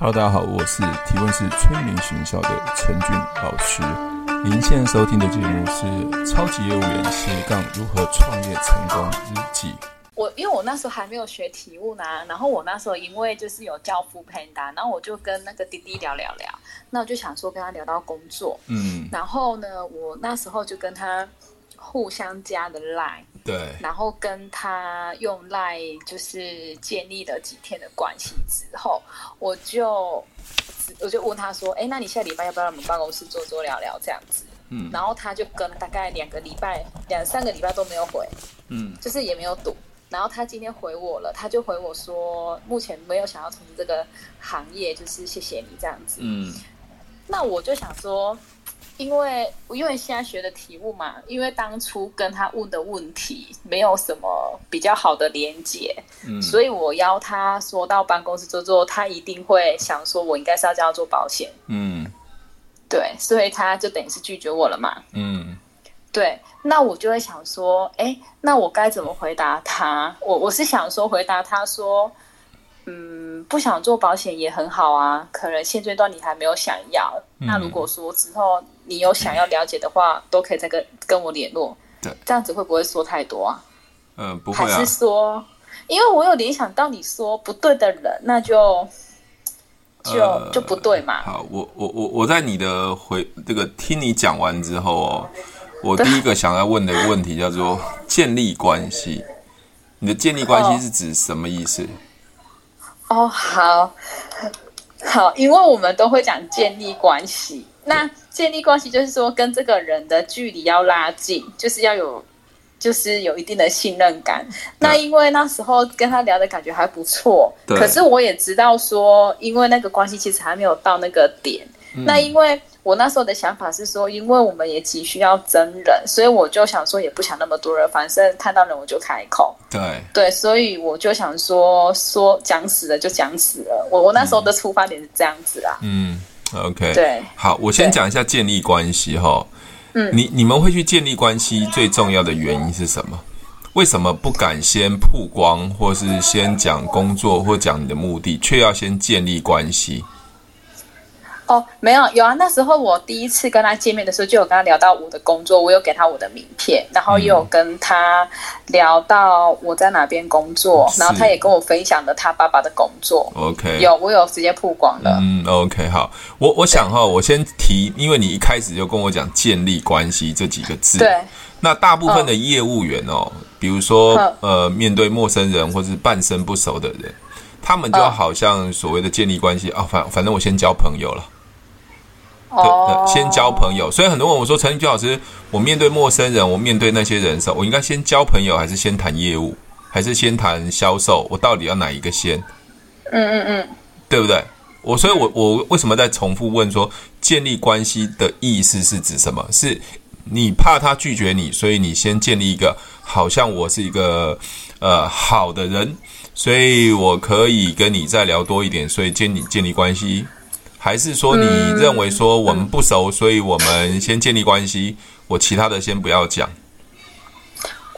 Hello，大家好，我是提问是催眠学校的陈俊老师。您现在收听的节目是《超级业务员斜杠如何创业成功日记》。我因为我那时候还没有学体悟呢，然后我那时候因为就是有教 foodpanda，然后我就跟那个滴滴聊聊聊，那我就想说跟他聊到工作，嗯，然后呢，我那时候就跟他互相加的 line，对，然后跟他用 line 就是建立了几天的关系之后，我就我就问他说，哎，那你下礼拜要不要来我们办公室坐坐聊聊这样子？嗯，然后他就跟大概两个礼拜、两三个礼拜都没有回，嗯，就是也没有赌。然后他今天回我了，他就回我说，目前没有想要从事这个行业，就是谢谢你这样子。嗯，那我就想说，因为因为现在学的题目嘛，因为当初跟他问的问题没有什么比较好的连接，嗯，所以我邀他说到办公室做做，他一定会想说我应该是要叫他做保险，嗯，对，所以他就等于是拒绝我了嘛，嗯。对，那我就会想说，哎，那我该怎么回答他？我我是想说，回答他说，嗯，不想做保险也很好啊，可能现阶段你还没有想要。嗯、那如果说之后你有想要了解的话，嗯、都可以再跟跟我联络。对，这样子会不会说太多啊？嗯、呃，不会啊。还是说，因为我有联想到你说不对的人，那就就、呃、就不对嘛。好，我我我我在你的回这个听你讲完之后哦。我第一个想要问的问题叫做建立关系。你的建立关系是指什么意思？哦，哦，好，好，因为我们都会讲建立关系。那建立关系就是说跟这个人的距离要拉近，就是要有，就是有一定的信任感。那因为那时候跟他聊的感觉还不错，可是我也知道说，因为那个关系其实还没有到那个点。嗯、那因为。我那时候的想法是说，因为我们也急需要真人，所以我就想说，也不想那么多人，反正看到人我就开口。对对，所以我就想说，说讲死了就讲死了。我我那时候的出发点是这样子啦。嗯，OK。对，好，我先讲一下建立关系哈。嗯，你你们会去建立关系，最重要的原因是什么？为什么不敢先曝光，或是先讲工作，或讲你的目的，却要先建立关系？哦，没有有啊，那时候我第一次跟他见面的时候，就有跟他聊到我的工作，我有给他我的名片，然后也有跟他聊到我在哪边工作，嗯、然后他也跟我分享了他爸爸的工作。OK，有我有直接曝光了。嗯，OK，好，我我想哈，我先提，因为你一开始就跟我讲建立关系这几个字，对，那大部分的业务员哦，嗯、比如说、嗯、呃，面对陌生人或是半生不熟的人，他们就好像所谓的建立关系啊，反、反正我先交朋友了。对，先交朋友。所以很多人问我说：“陈俊老师，我面对陌生人，我面对那些人的时候，我应该先交朋友，还是先谈业务，还是先谈销售？我到底要哪一个先？”嗯嗯嗯，对不对？我所以我，我我为什么在重复问说，建立关系的意思是指什么？是你怕他拒绝你，所以你先建立一个好像我是一个呃好的人，所以我可以跟你再聊多一点，所以建立建立关系。还是说你认为说我们不熟，嗯、所以我们先建立关系，我其他的先不要讲。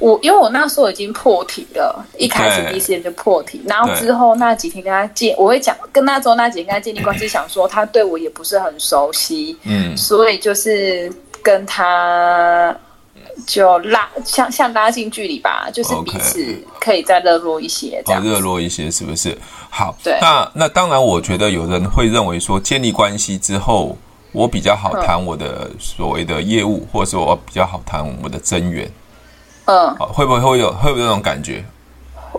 我因为我那时候已经破题了，一开始第一时间就破题，然后之后那几天跟他建，我会讲跟那时候那几天跟他建立关系，想说他对我也不是很熟悉，嗯，所以就是跟他。就拉像像拉近距离吧，就是彼此可以再热络一些，这样热络一些是不是？好，对。那那当然，我觉得有人会认为说，建立关系之后，我比较好谈我的所谓的业务，嗯、或者是我比较好谈我的增员。嗯，会不会会有会不会有这种感觉？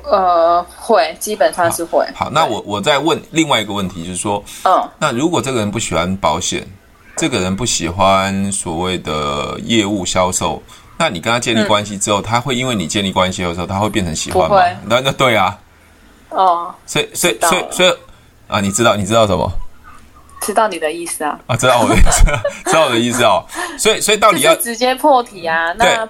呃，会，基本上是会。好，好，那我我再问另外一个问题，就是说，嗯，那如果这个人不喜欢保险，这个人不喜欢所谓的业务销售。那你跟他建立关系之后，嗯、他会因为你建立关系的时候，他会变成喜欢吗？那那对啊。哦。所以所以所以所以啊，你知道你知道什么？知道你的意思啊。啊，知道我的意思，知道我的意思哦。所以所以到底要直接破题啊？那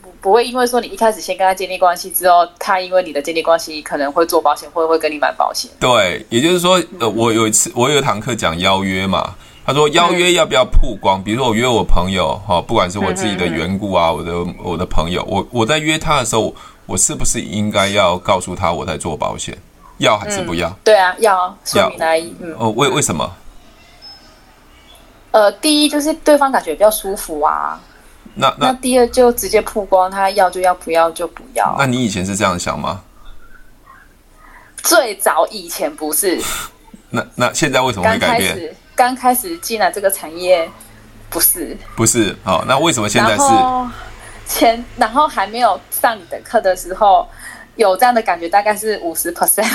不不会因为说你一开始先跟他建立关系之后，他因为你的建立关系可能会做保险，会会跟你买保险。对，也就是说，呃，我有一次我有一堂课讲邀约嘛。他说邀约要不要曝光？比如说我约我朋友，哈，不管是我自己的缘故啊，我的我的朋友，我我在约他的时候，我是不是应该要告诉他我在做保险？要还是不要？嗯、对啊，要说明来哦，为为什么？呃，第一就是对方感觉比较舒服啊。那那，那第二就直接曝光，他要就要，不要就不要。那你以前是这样想吗？最早以前不是。那那现在为什么会改变？刚开始进来这个产业，不是。不是，好，那为什么现在是？前然后还没有上你的课的时候，有这样的感觉，大概是五十 percent。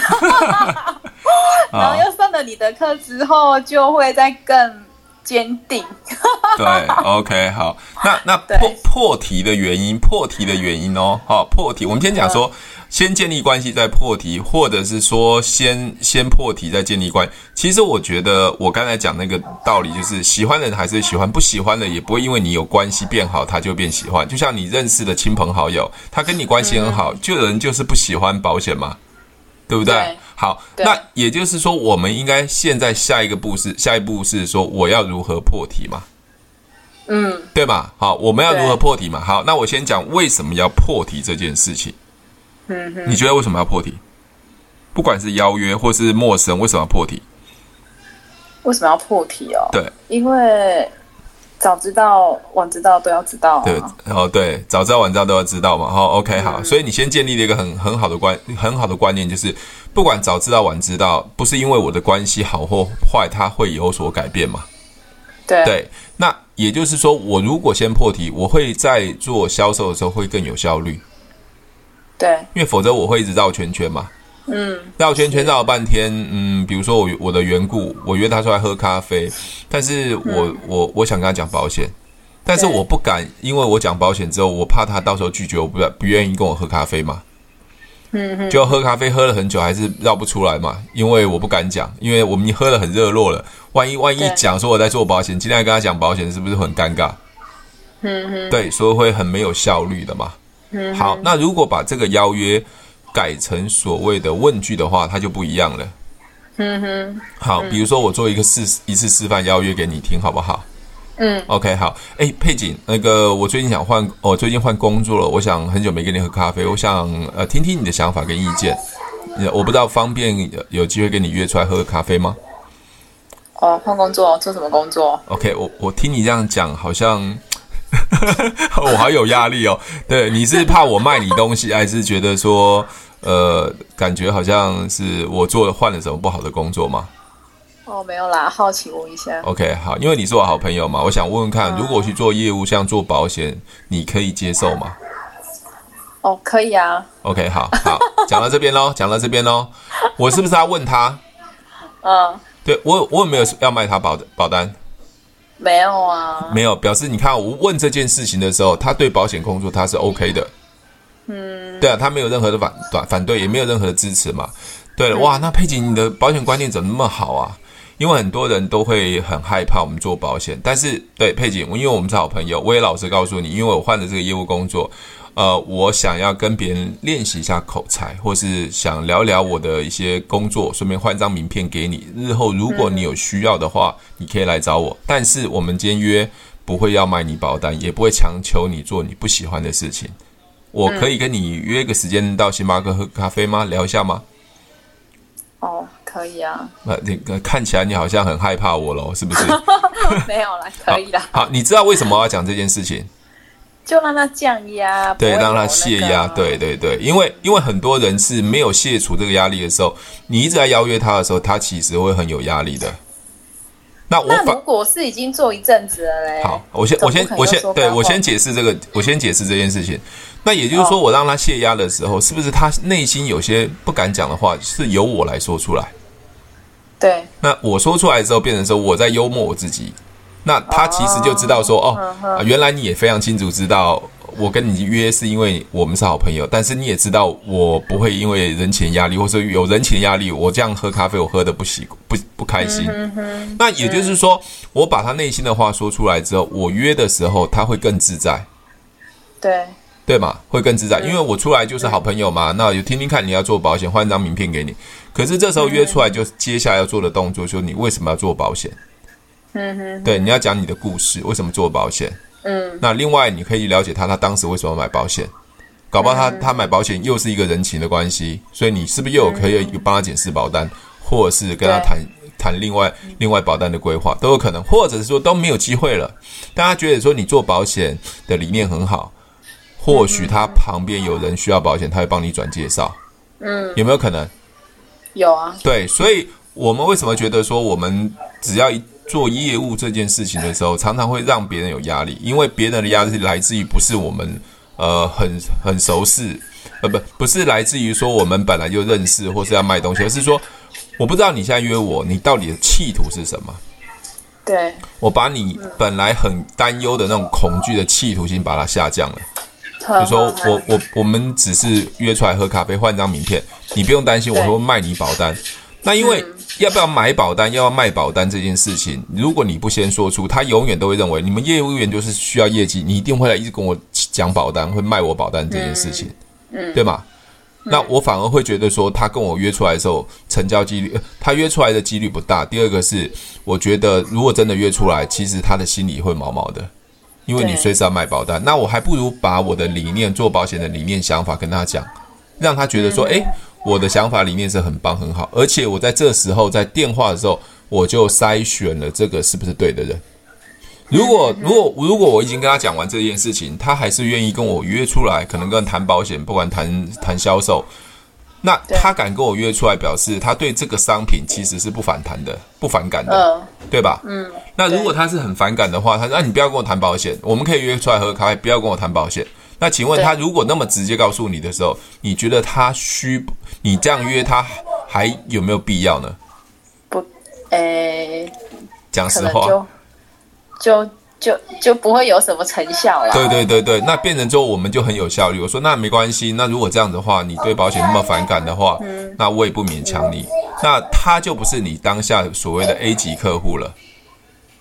然后又上了你的课之后，就会再更。坚定，对，OK，好，那那 破破题的原因，破题的原因哦，好，破题，我们先讲说，先建立关系再破题，或者是说先先破题再建立关系。其实我觉得我刚才讲那个道理，就是喜欢的人还是喜欢，不喜欢的也不会因为你有关系变好，他就变喜欢。就像你认识的亲朋好友，他跟你关系很好，就有人就是不喜欢保险嘛，对不对？好，那也就是说，我们应该现在下一个步是下一步是说，我要如何破题嘛？嗯，对吧？好，我们要如何破题嘛？好，那我先讲为什么要破题这件事情。嗯哼，你觉得为什么要破题？不管是邀约或是陌生，为什么要破题？为什么要破题哦？对，因为。早知道晚知道都要知道，啊，对，哦对，早知道晚知道都要知道嘛，好，OK，好，嗯，所以你先建立了一个很很好的观很好的观念，就是不管早知道晚知道，不是因为我的关系好或坏，它会有所改变嘛？对，对，那也就是说，我如果先破题，我会在做销售的时候会更有效率，对，因为否则我会一直绕圈圈嘛。嗯，绕圈圈绕了半天，嗯，比如说我我的缘故，我约他出来喝咖啡，但是我、嗯、我我想跟他讲保险，但是我不敢，因为我讲保险之后，我怕他到时候拒绝我，不不愿意跟我喝咖啡嘛。嗯嗯，就喝咖啡喝了很久，还是绕不出来嘛，因为我不敢讲，因为我们喝的很热络了，万一万一讲说我在做保险，今天跟他讲保险，是不是很尴尬？嗯嗯，对，所以会很没有效率的嘛。嗯，好，那如果把这个邀约。改成所谓的问句的话，它就不一样了。嗯哼，好，比如说我做一个示一次示范邀约给你听，好不好？嗯，OK，好。哎，佩锦，那个我最近想换，我最近换工作了，我想很久没跟你喝咖啡，我想呃听听你的想法跟意见。我不知道方便有有机会跟你约出来喝个咖啡吗？哦，换工作，做什么工作？OK，我我听你这样讲，好像。我好有压力哦。对，你是怕我卖你东西，还是觉得说，呃，感觉好像是我做了换了什么不好的工作吗？哦，没有啦，好奇问一下。OK，好，因为你是我好朋友嘛，我想问问看，如果去做业务，像做保险，你可以接受吗？哦，可以啊。OK，好好，讲到这边喽，讲到这边喽，我是不是要问他？嗯，对，我我有没有要卖他保保单？没有啊，没有表示你看我问这件事情的时候，他对保险工作他是 OK 的，嗯，对啊，他没有任何的反反反对，也没有任何的支持嘛。对了，哇，那佩锦你的保险观念怎么那么好啊？因为很多人都会很害怕我们做保险，但是对佩锦，因为我们是好朋友，我也老实告诉你，因为我换了这个业务工作。呃，我想要跟别人练习一下口才，或是想聊聊我的一些工作，顺便换张名片给你。日后如果你有需要的话，你可以来找我。但是我们今天约不会要卖你保单，也不会强求你做你不喜欢的事情。我可以跟你约个时间到星巴克喝咖啡吗？聊一下吗？哦，可以啊。那那个看起来你好像很害怕我喽，是不是？没有啦，可以的。好，你知道为什么我要讲这件事情？就让他降压，对，让他泄压，对对对，因为因为很多人是没有卸除这个压力的时候，你一直在邀约他的时候，他其实会很有压力的。那我那如果是已经做一阵子了嘞？好，我先我先我先对我先解释这个，我先解释这件事情。那也就是说，我让他泄压的时候，是不是他内心有些不敢讲的话，是由我来说出来？对。那我说出来之后，变成说我在幽默我自己。那他其实就知道说哦，哦，原来你也非常清楚知道我跟你约是因为我们是好朋友，但是你也知道我不会因为人情压力，或者有人情压力，我这样喝咖啡我喝的不习不不开心。那也就是说，我把他内心的话说出来之后，我约的时候他会更自在，对对嘛，会更自在，因为我出来就是好朋友嘛。那有听听看你要做保险，换张名片给你。可是这时候约出来就接下来要做的动作，就是你为什么要做保险？嗯哼，对，你要讲你的故事，为什么做保险？嗯，那另外你可以了解他，他当时为什么买保险？搞不好他他买保险又是一个人情的关系，所以你是不是又有可以帮他检视保单，或者是跟他谈谈另外另外保单的规划都有可能，或者是说都没有机会了。大家觉得说你做保险的理念很好，或许他旁边有人需要保险，他会帮你转介绍。嗯，有没有可能？有啊。对，所以我们为什么觉得说我们只要一做业务这件事情的时候，常常会让别人有压力，因为别人的压力来自于不是我们呃很很熟识，呃不不是来自于说我们本来就认识或是要卖东西，而是说我不知道你现在约我，你到底的企图是什么？对，我把你本来很担忧的那种恐惧的企图心把它下降了。比如说我我我们只是约出来喝咖啡换张名片，你不用担心我会卖你保单。那因为要不要买保单，要不要卖保单这件事情，如果你不先说出，他永远都会认为你们业务员就是需要业绩，你一定会来一直跟我讲保单，会卖我保单这件事情，嗯，对吗？那我反而会觉得说，他跟我约出来的时候，成交几率，他约出来的几率不大。第二个是，我觉得如果真的约出来，其实他的心里会毛毛的。因为你随时要卖保单，那我还不如把我的理念、做保险的理念、想法跟他讲，让他觉得说，诶，我的想法理念是很棒、很好，而且我在这时候在电话的时候，我就筛选了这个是不是对的人。如果如果如果我已经跟他讲完这件事情，他还是愿意跟我约出来，可能跟谈保险，不管谈谈销售。那他敢跟我约出来，表示他对这个商品其实是不反弹的，不反感的，呃、对吧？嗯。那如果他是很反感的话，他说：“啊，你不要跟我谈保险，我们可以约出来喝咖啡，不要跟我谈保险。”那请问他如果那么直接告诉你的时候，你觉得他需你这样约他还有没有必要呢？不，诶、欸，讲实话，就。就就不会有什么成效了。对对对对，那变成之后我们就很有效率。我说那没关系，那如果这样的话，你对保险那么反感的话，嗯、那我也不勉强你。那他就不是你当下所谓的 A 级客户了。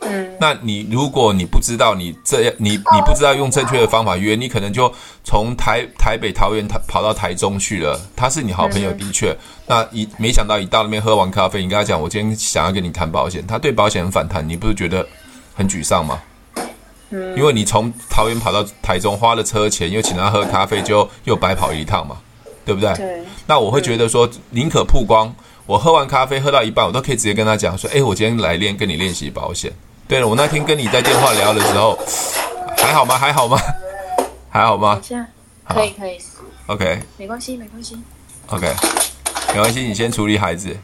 嗯，那你如果你不知道你这样，你你不知道用正确的方法约，你可能就从台台北桃园跑到台中去了。他是你好朋友的确，嗯、那一没想到一到那边喝完咖啡，你跟他讲我今天想要跟你谈保险，他对保险很反弹，你不是觉得很沮丧吗？因为你从桃园跑到台中，花了车钱，又请他喝咖啡，就又白跑一趟嘛，对不对？对。那我会觉得说，宁可曝光，我喝完咖啡喝到一半，我都可以直接跟他讲说，哎，我今天来练，跟你练习保险。对了，我那天跟你在电话聊的时候，还好吗？还好吗？还好吗？可以可以。OK。没关系，没关系。OK，没关系，你先处理孩子。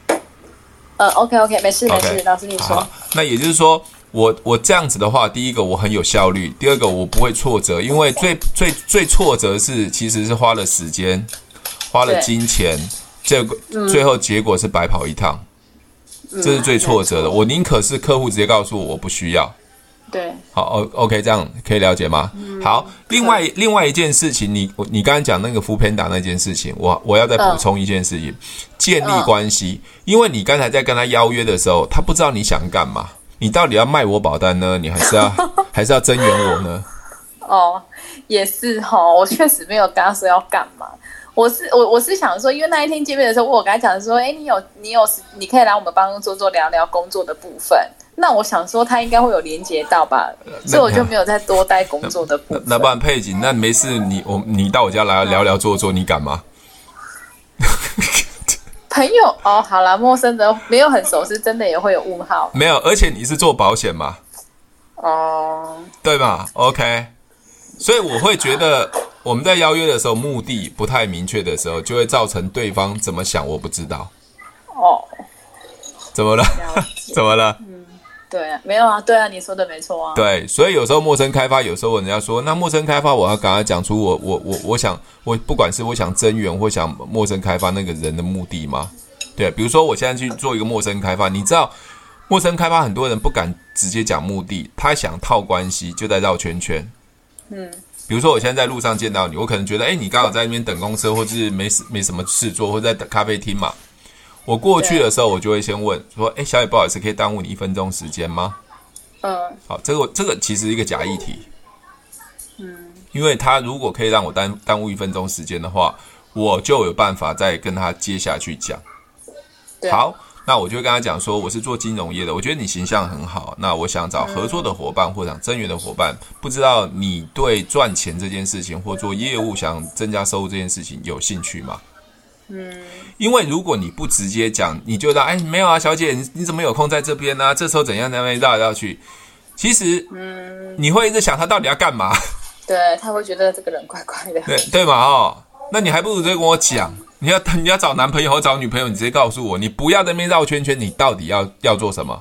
呃，OK OK，没事没事，老师你说。那也就是说。我我这样子的话，第一个我很有效率，第二个我不会挫折，因为最最最挫折是其实是花了时间，花了金钱，这个最后结果是白跑一趟，这是最挫折的。我宁可是客户直接告诉我我不需要。对，好，O OK，这样可以了解吗？好，另外另外一件事情，你你刚刚讲那个 foodpanda 那件事情，我我要再补充一件事情，建立关系，因为你刚才在跟他邀约的时候，他不知道你想干嘛。你到底要卖我保单呢？你还是要 还是要增援我呢？哦，也是哈、哦，我确实没有跟他说要干嘛。我是我我是想说，因为那一天见面的时候，我跟他讲说，哎，你有你有你可以来我们办公桌做聊聊工作的部分。那我想说，他应该会有连接到吧，所以我就没有再多待工作的部分。那，不然佩锦，那没事，你我你到我家来聊聊做做，你敢吗？朋友哦，好啦，陌生的没有很熟，是真的也会有问号。没有，而且你是做保险嘛？哦，对吧？OK，所以我会觉得我们在邀约的时候目的不太明确的时候，就会造成对方怎么想，我不知道。哦，怎么了？怎么了？嗯对啊，没有啊，对啊，你说的没错啊。对，所以有时候陌生开发，有时候人家说，那陌生开发，我要赶快讲出我我我我想我不管是我想增援或想陌生开发那个人的目的吗？对，比如说我现在去做一个陌生开发，你知道陌生开发很多人不敢直接讲目的，他想套关系就在绕圈圈。嗯，比如说我现在在路上见到你，我可能觉得，哎，你刚好在那边等公车，或是没事没什么事做，或者在等咖啡厅嘛。我过去的时候，我就会先问说：“哎，小姐，不好意思，可以耽误你一分钟时间吗？”嗯，好，这个这个其实是一个假议题，嗯，因为他如果可以让我耽耽误一分钟时间的话，我就有办法再跟他接下去讲。好，那我就跟他讲说，我是做金融业的，我觉得你形象很好，那我想找合作的伙伴或者想增援的伙伴，不知道你对赚钱这件事情或做业务想增加收入这件事情有兴趣吗？嗯，因为如果你不直接讲，你就说哎，没有啊，小姐，你你怎么有空在这边呢？这时候怎样？那边绕来绕去，其实，嗯，你会一直想他到底要干嘛？对，他会觉得这个人怪怪的，对对嘛？哦，那你还不如直接跟我讲。你要你要找男朋友或找女朋友，你直接告诉我，你不要在那边绕圈圈，你到底要要做什么？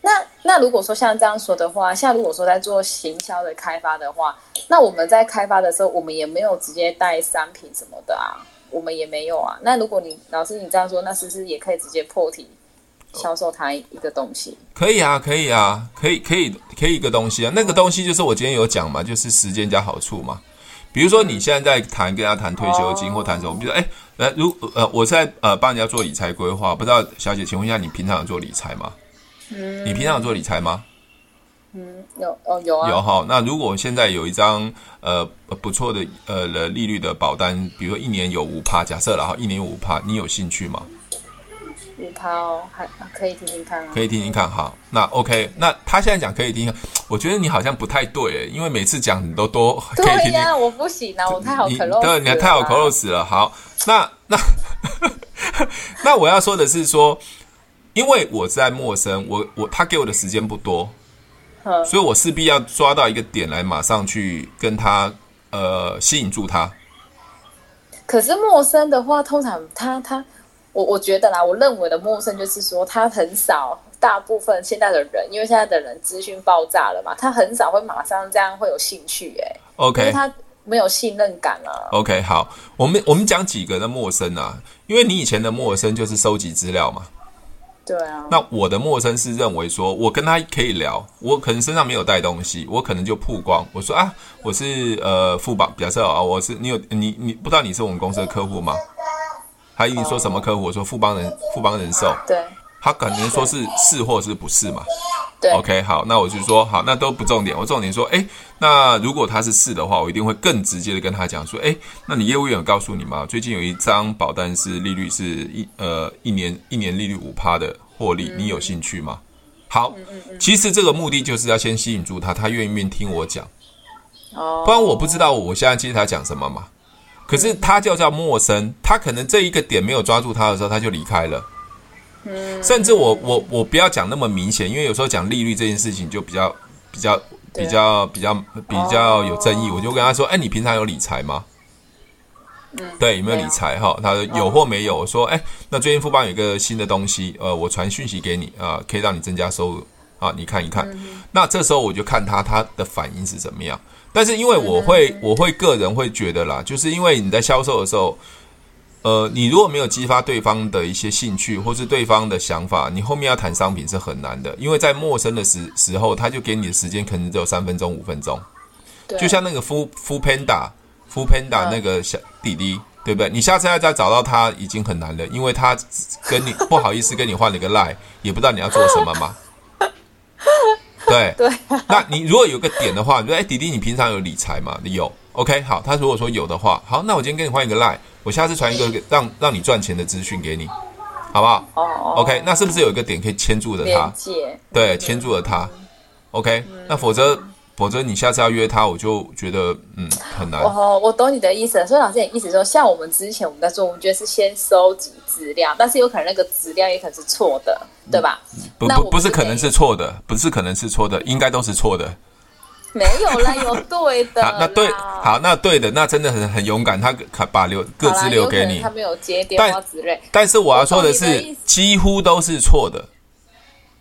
那那如果说像这样说的话，像如果说在做行销的开发的话，那我们在开发的时候，我们也没有直接带商品什么的啊，我们也没有啊。那如果你老师你这样说，那是不是也可以直接破题销售他一个东西？可以啊，可以啊，可以可以可以一个东西啊，那个东西就是我今天有讲嘛，就是时间加好处嘛。比如说你现在在谈跟他谈退休金或谈什么，比如说哎，来如呃，我在呃帮人家做理财规划，不知道小姐，请问一下，你平常有做理财吗？嗯，你平常有做理财吗？嗯，有哦，有啊，有哈。那如果现在有一张呃不错的呃的利率的保单，比如说一年有五趴，假设然后一年有五趴，你有兴趣吗？五趴哦，还可以听听看啊，可以听听看。好，那 OK，那他现在讲可以听，我觉得你好像不太对，因为每次讲你都多可以听听。对呀，我不行啊，我太好口漏。对，你还太好口漏死了。好，那那 那我要说的是说，因为我在陌生，我我他给我的时间不多，所以我势必要抓到一个点来，马上去跟他呃吸引住他。可是陌生的话，通常他他。我我觉得啦，我认为的陌生就是说，他很少，大部分现在的人，因为现在的人资讯爆炸了嘛，他很少会马上这样会有兴趣、欸，哎，OK，因为他没有信任感啊。OK，好，我们我们讲几个的陌生啊，因为你以前的陌生就是收集资料嘛，对啊。那我的陌生是认为说，我跟他可以聊，我可能身上没有带东西，我可能就曝光，我说啊，我是呃富邦，假设啊，我是你有你你不知道你是我们公司的客户吗？他一定说什么客户？我说富邦人，富邦人寿。对，他可能说是是或是不是嘛？对，OK，好，那我就说好，那都不重点。我重点说，哎，那如果他是是的话，我一定会更直接的跟他讲说，哎，那你业务员有告诉你吗？最近有一张保单是利率是一呃一年一年利率五趴的获利，你有兴趣吗？好，其实这个目的就是要先吸引住他，他愿意面听我讲。哦，不然我不知道我现在接他讲什么嘛。可是他就叫陌生，他可能这一个点没有抓住他的时候，他就离开了。嗯，甚至我我我不要讲那么明显，因为有时候讲利率这件事情就比较比较比较比较比较有争议。我就跟他说：“哎，你平常有理财吗？”嗯，对，有没有理财？哈，他说有或没有。我说：“哎，那最近富邦有一个新的东西，呃，我传讯息给你啊，可以让你增加收入啊，你看一看。那这时候我就看他他的反应是怎么样。”但是因为我会，我会个人会觉得啦，就是因为你在销售的时候，呃，你如果没有激发对方的一些兴趣或是对方的想法，你后面要谈商品是很难的。因为在陌生的时时候，他就给你的时间可能只有三分钟、五分钟。对。就像那个 Food Panda、Food Panda 那个小弟弟，对不对？你下次要再找到他已经很难了，因为他跟你 不好意思跟你换了一个 line，也不知道你要做什么嘛。对对，那你如果有个点的话，你说哎，弟弟，你平常有理财吗？你有，OK，好。他如果说有的话，好，那我今天跟你换一个 line，我下次传一个让让你赚钱的资讯给你，好不好？哦，OK，那是不是有一个点可以牵住着他？对，牵住了他，OK，那否则。否则你下次要约他，我就觉得嗯很难。哦，我懂你的意思。所以老师也意思说，像我们之前我们在做，我们觉得是先收集资料，但是有可能那个资料也可能是错的，对吧？不不不是可能是错的，不是可能是错的，应该都是错的。没有啦，有对的。好，那对，好，那对的，那真的很很勇敢，他把留各自留给你，他没有接电话之类。但是我要说的是，几乎都是错的。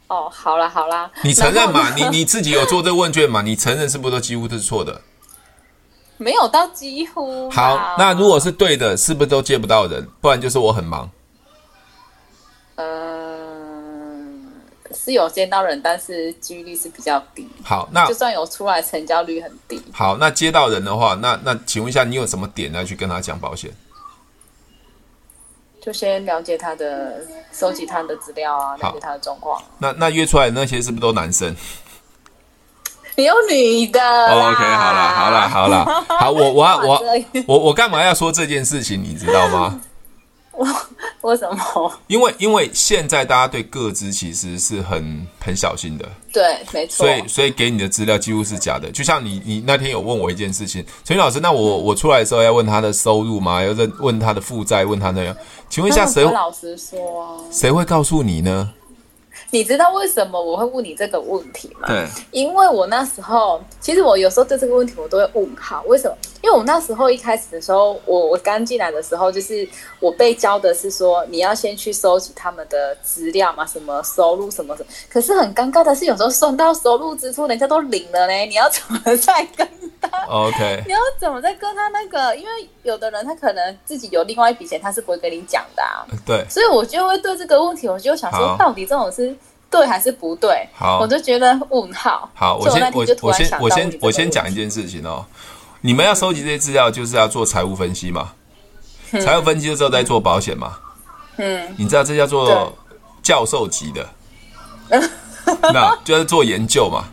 哦，好啦好啦，你承认嘛？你你自己有做这个问卷嘛？你承认是不是都几乎都是错的？没有到几乎。好，那如果是对的，是不是都接不到人？不然就是我很忙。是有接到人，但是几率是比较低。好，那就算有出来，成交率很低。好，那接到人的话，那那请问一下，你有什么点要去跟他讲保险？就先了解他的，收集他的资料啊，了解他的状况。那那约出来的那些是不是都男生？有女的。Oh, OK，好了，好了，好了，好，我我我 我我干嘛要说这件事情？你知道吗？我 为什么？因为因为现在大家对个资其实是很很小心的，对，没错。所以所以给你的资料几乎是假的。就像你你那天有问我一件事情，陈老师，那我我出来的时候要问他的收入吗？要问问他的负债，问他那样？请问一下谁？老实说，谁会告诉你呢？你知道为什么我会问你这个问题吗？对，因为我那时候，其实我有时候对这个问题我都会问号，为什么？因为我那时候一开始的时候，我我刚进来的时候，就是我被教的是说，你要先去收集他们的资料嘛，什么收入什么什么。可是很尴尬的是，有时候算到收入支出，人家都领了嘞，你要怎么再跟他？OK，你要怎么再跟他那个？因为有的人他可能自己有另外一笔钱，他是不会跟你讲的啊。对，所以我就会对这个问题，我就想说，到底这种是。对还是不对？好，我就觉得问号。好，我先我我先我先我先讲一件事情哦。你们要收集这些资料，就是要做财务分析嘛。财务分析的时候再做保险嘛。嗯，你知道这叫做教授级的，那就是做研究嘛。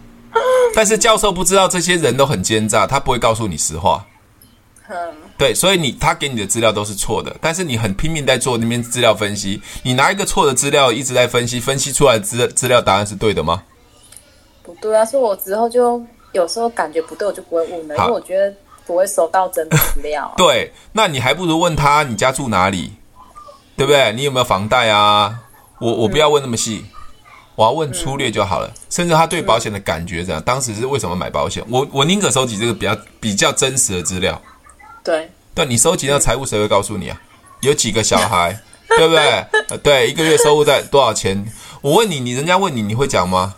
但是教授不知道这些人都很奸诈，他不会告诉你实话。嗯。对，所以你他给你的资料都是错的，但是你很拼命在做那边资料分析。你拿一个错的资料一直在分析，分析出来的资资料答案是对的吗？不对啊，所以我之后就有时候感觉不对，我就不会问了，因为我觉得不会收到真的资料啊。对，那你还不如问他你家住哪里，对不对？你有没有房贷啊？我我不要问那么细，我要问粗略就好了。嗯，甚至他对保险的感觉怎样？当时是为什么买保险？我我宁可收集这个比较比较真实的资料。对，对，你收集到财务，谁会告诉你啊？有几个小孩，对不对？对，一个月收入在多少钱？我问你，你人家问你，你会讲吗？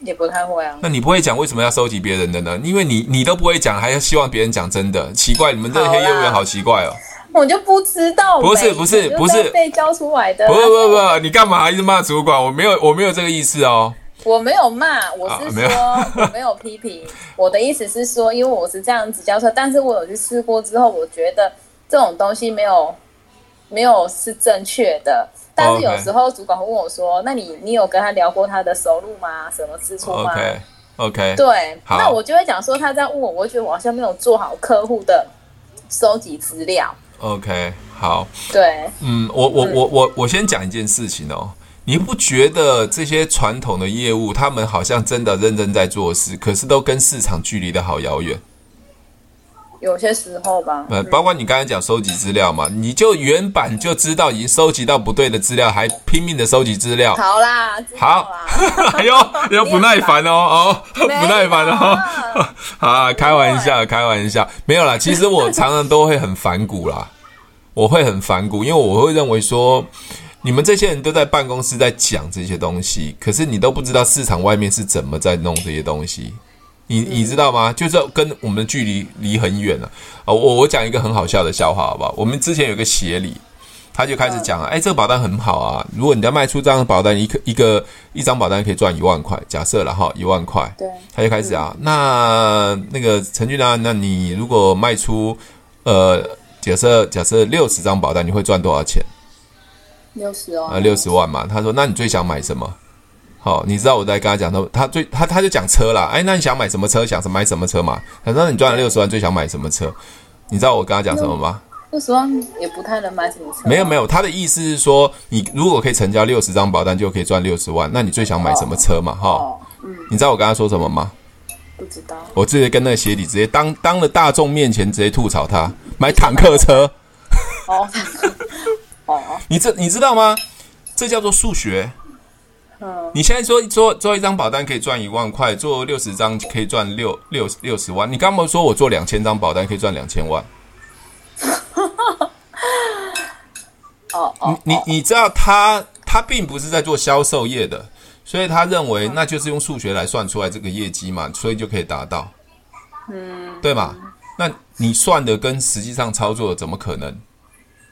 也不太会啊。那你不会讲，为什么要收集别人的呢？因为你你都不会讲，还要希望别人讲真的，奇怪，你们这些业务员好奇怪哦。我就不知道，不是不是不是被教出来的。不不不，你干嘛一直骂主管？我没有我没有这个意思哦。我没有骂，我是说、我没有批评。我的意思是说，因为我是这样子教出来，但是我有去试过之后，我觉得这种东西没有没有是正确的。但是有时候主管会问我说：“ Okay. 那你你有跟他聊过他的收入吗？什么支出吗？”OK OK，对，那我就会讲说他这样问我，我会觉得我好像没有做好客户的收集资料。OK，好，对，嗯，我我我我我先讲一件事情哦。你不觉得这些传统的业务，他们好像真的认真在做事，可是都跟市场距离的好遥远？有些时候吧。呃，包括你刚才讲收集资料嘛，你就原版就知道已经收集到不对的资料，还拼命的收集资料。好啦，好，哎呦，又不耐烦哦，哦，不耐烦哦。好 啊，开玩笑，开玩笑，没有啦。其实我常常都会很反骨啦，我会很反骨，因为我会认为说。你们这些人都在办公室在讲这些东西，可是你都不知道市场外面是怎么在弄这些东西。你你知道吗？就是跟我们的距离离很远了啊！我我讲一个很好笑的笑话，好不好？我们之前有个协理，他就开始讲了，哎，这个保单很好啊，如果你要卖出这张保单，一个一个一张保单可以赚一万块，假设了哈，一万块。对，他就开始啊，那那个陈俊啊，那你如果卖出呃，假设假设六十张保单，你会赚多少钱？六十哦啊，六十万嘛。他说：“那你最想买什么？”好，你知道我在跟他讲，他他最他他就讲车啦。哎，那你想买什么车？想买什么车嘛？他说：“你赚了六十万，最想买什么车？”你知道我跟他讲什么吗？六十万也不太能买什么车。没有没有，他的意思是说，你如果可以成交六十张保单，就可以赚六十万。那你最想买什么车嘛？哈、哦，嗯，你知道我跟他说什么吗？不知道。我直接跟那个鞋底直接当当了大众面前直接吐槽他买坦克车。哦。你这你知道吗？这叫做数学。嗯，你现在说做做一张保单可以赚一万块，做六十张可以赚六六六十万。你刚刚说我做两千张保单可以赚两千万。哦哦，你你你知道他他并不是在做销售业的，所以他认为那就是用数学来算出来这个业绩嘛，所以就可以达到。嗯，对吗？那你算的跟实际上操作怎么可能？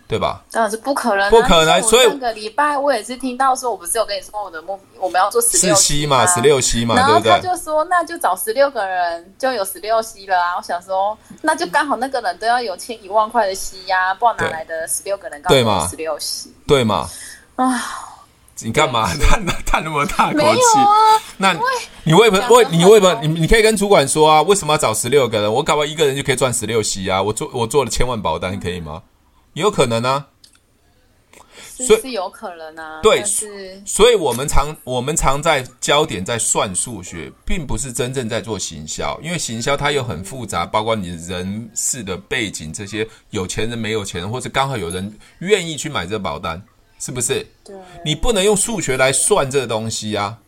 对吧？当然是不可能，不可能。所以上个礼拜我也是听到说，我不是有跟你说我的目，我们要做十六 C 嘛，十六 C 嘛，然后他就说，那就找十六个人，就有十六 C 了啊。我想说，那就刚好那个人都要有签一万块的 C 呀，不然哪来的十六个人？对吗？十六 C，对吗？啊，你干嘛叹叹那么大口气？那你为什么？为你为什么？你你可以跟主管说啊，为什么要找十六个人？我搞不好一个人就可以赚十六 C 啊！我做我做了千万保单，可以吗？有可能啊。所以是有可能啊。对，是所以我们常我们常在焦点在算数学，并不是真正在做行销，因为行销它又很复杂，包括你人事的背景这些，有钱人没有钱人，或者刚好有人愿意去买这保单，是不是？对，你不能用数学来算这个东西啊。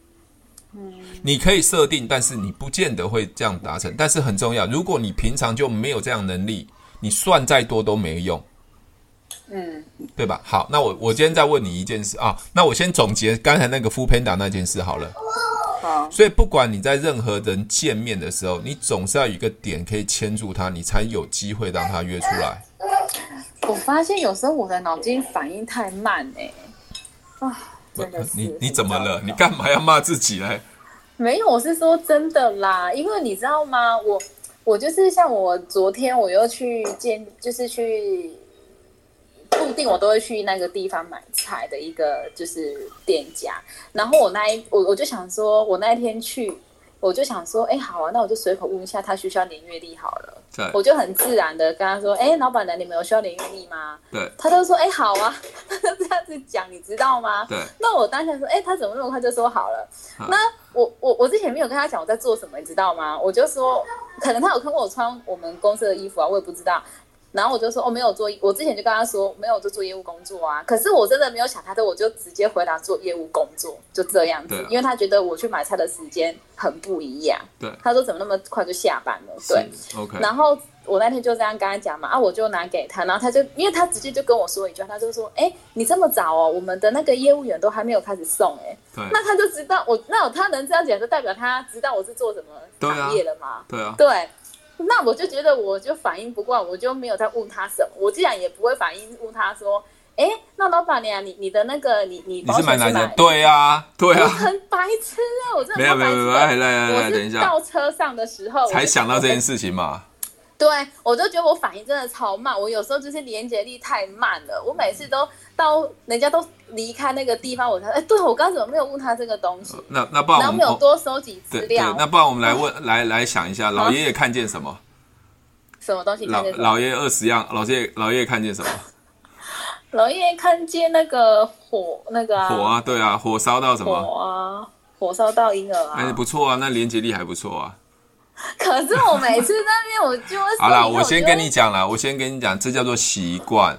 嗯，你可以设定，但是你不见得会这样达成。但是很重要，如果你平常就没有这样能力，你算再多都没用。嗯，对吧？好，那我我今天再问你一件事啊。那我先总结刚才那个 foodpanda 那件事好了。好。所以不管你在任何人见面的时候，你总是要有一个点可以牵住他，你才有机会让他约出来。我发现有时候我的脑筋反应太慢哎、欸。啊，真的是。你你怎么了？你干嘛要骂自己嘞？没有，我是说真的啦。因为你知道吗？我我就是像我昨天我又去见，就是去。固定我都会去那个地方买菜的一个就是店家，然后我那一我我就想说，我那一天去，我就想说，哎，好啊，那我就随口问一下他需不需要年月历好了。对，我就很自然的跟他说，哎，老板娘，你们有需要年月历吗？对，他就说，哎，好啊，他就这样子讲，你知道吗？对，那我当下说，哎，他怎么那么快就说好了？好，那我我我之前没有跟他讲我在做什么，你知道吗？我就说，可能他有看过我穿我们公司的衣服啊，我也不知道。然后我就说，哦，没有做，我之前就跟他说，没有就做业务工作啊。可是我真的没有想太多，我就直接回答做业务工作，就这样子。因为他觉得我去买菜的时间很不一样。对。他说怎么那么快就下班了？对。OK。然后我那天就这样跟他讲嘛，啊，我就拿给他，然后他就，因为他直接就跟我说一句，他就说，哎，你这么早哦，我们的那个业务员都还没有开始送，哎。对。那他就知道我，那他能这样讲，就代表他知道我是做什么行业了吗？对啊。对。那我就觉得我就反应不过来，我就没有再问他什么。我既然也不会反应问他说，哎，那老板娘，你你的那个你你你是买哪的？对呀，对呀，很白痴啊！我真的没有没有没有，来来来，等一下，到车上的时候才想到这件事情嘛。对，我就觉得我反应真的超慢，我有时候就是连接力太慢了。我每次都到人家都离开那个地方，我才哎，对我刚怎么没有问他这个东西？那那不然我们没有多收集资料。那不然我们来问来来想一下，老爷爷看见什么？什么东西？老老爷爷二十样，老爷爷老爷爷看见什么？老爷爷看见那个火，那个火啊，对啊，火烧到什么？火啊，火烧到婴儿啊，哎，不错啊，那连接力还不错啊。可是我每次那边我就会好啦，我先跟你讲啦，我先跟你讲，这叫做习惯。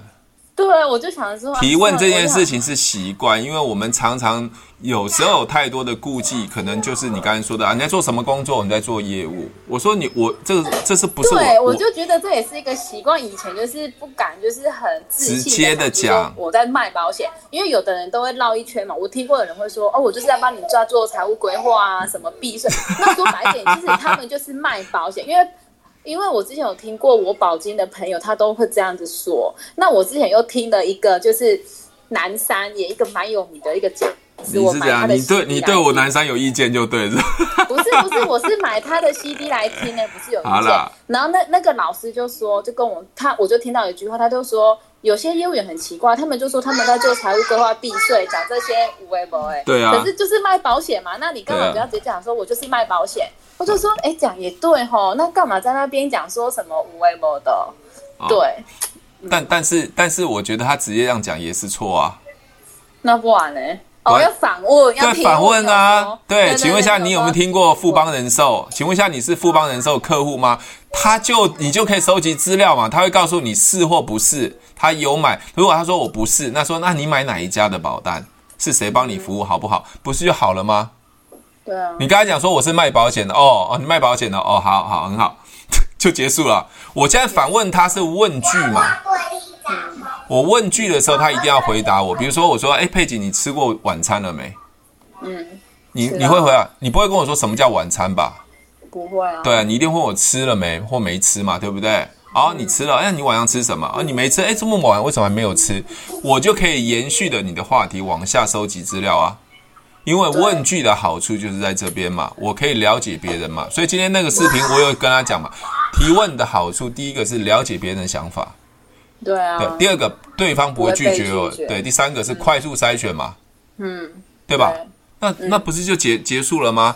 对，我就想说，提问这件事情是习惯，因为我们常常有时候有太多的顾忌，可能就是你刚才说的啊，你在做什么工作？你在做业务。我说你，我这个这是不是我？对，我就觉得这也是一个习惯。以前就是不敢，就是很直接的讲我在卖保险，因为有的人都会绕一圈嘛。我听过有人会说，哦，我就是在帮你抓做财务规划啊，什么避税。那说白点，其实他们就是卖保险，因为。因为我之前有听过我保金的朋友，他都会这样子说。那我之前又听了一个，就是南山也一个蛮有名的一个讲师，你是这样，你对你对我南山有意见就对了。不是不是，我是买他的 CD 来听呢，不是有意见。好啦然后那那个老师就说，就跟我他，我就听到一句话，他就说。有些业务员很奇怪，他们就说他们在做财务规划、避税，讲这些无为不为。对啊。可是就是卖保险嘛，那你干嘛不要直接讲说，我就是卖保险？啊、我就说，哎，讲也对吼，那干嘛在那边讲说什么无为不的？哦、对。但但是但是，我觉得他直接这样讲也是错啊。那不然呢？我、哦、要反问，要反问啊！对，请问一下，你有没有听过富邦人寿？请问一下，你是富邦人寿客户吗？他就你就可以收集资料嘛，他会告诉你是或不是。他有买，如果他说我不是，那说那你买哪一家的保单？是谁帮你服务好不好？不是就好了吗？对啊。你刚才讲说我是卖保险的哦哦，你卖保险的哦，好好很好，就结束了。我现在反问他是问句嘛？我问句的时候，他一定要回答我。比如说，我说：“哎，佩锦，你吃过晚餐了没？”嗯，你你会回答，你不会跟我说什么叫晚餐吧？不会啊。对啊，你一定问我吃了没或没吃嘛，对不对？哦，你吃了，哎，你晚上吃什么？啊，你没吃，哎，这么晚为什么还没有吃？我就可以延续的你的话题往下收集资料啊。因为问句的好处就是在这边嘛，我可以了解别人嘛。所以今天那个视频我有跟他讲嘛，提问的好处，第一个是了解别人的想法。对啊，对，第二个对方不会拒绝我，对，第三个是快速筛选嘛，嗯，对吧？那那不是就结结束了吗？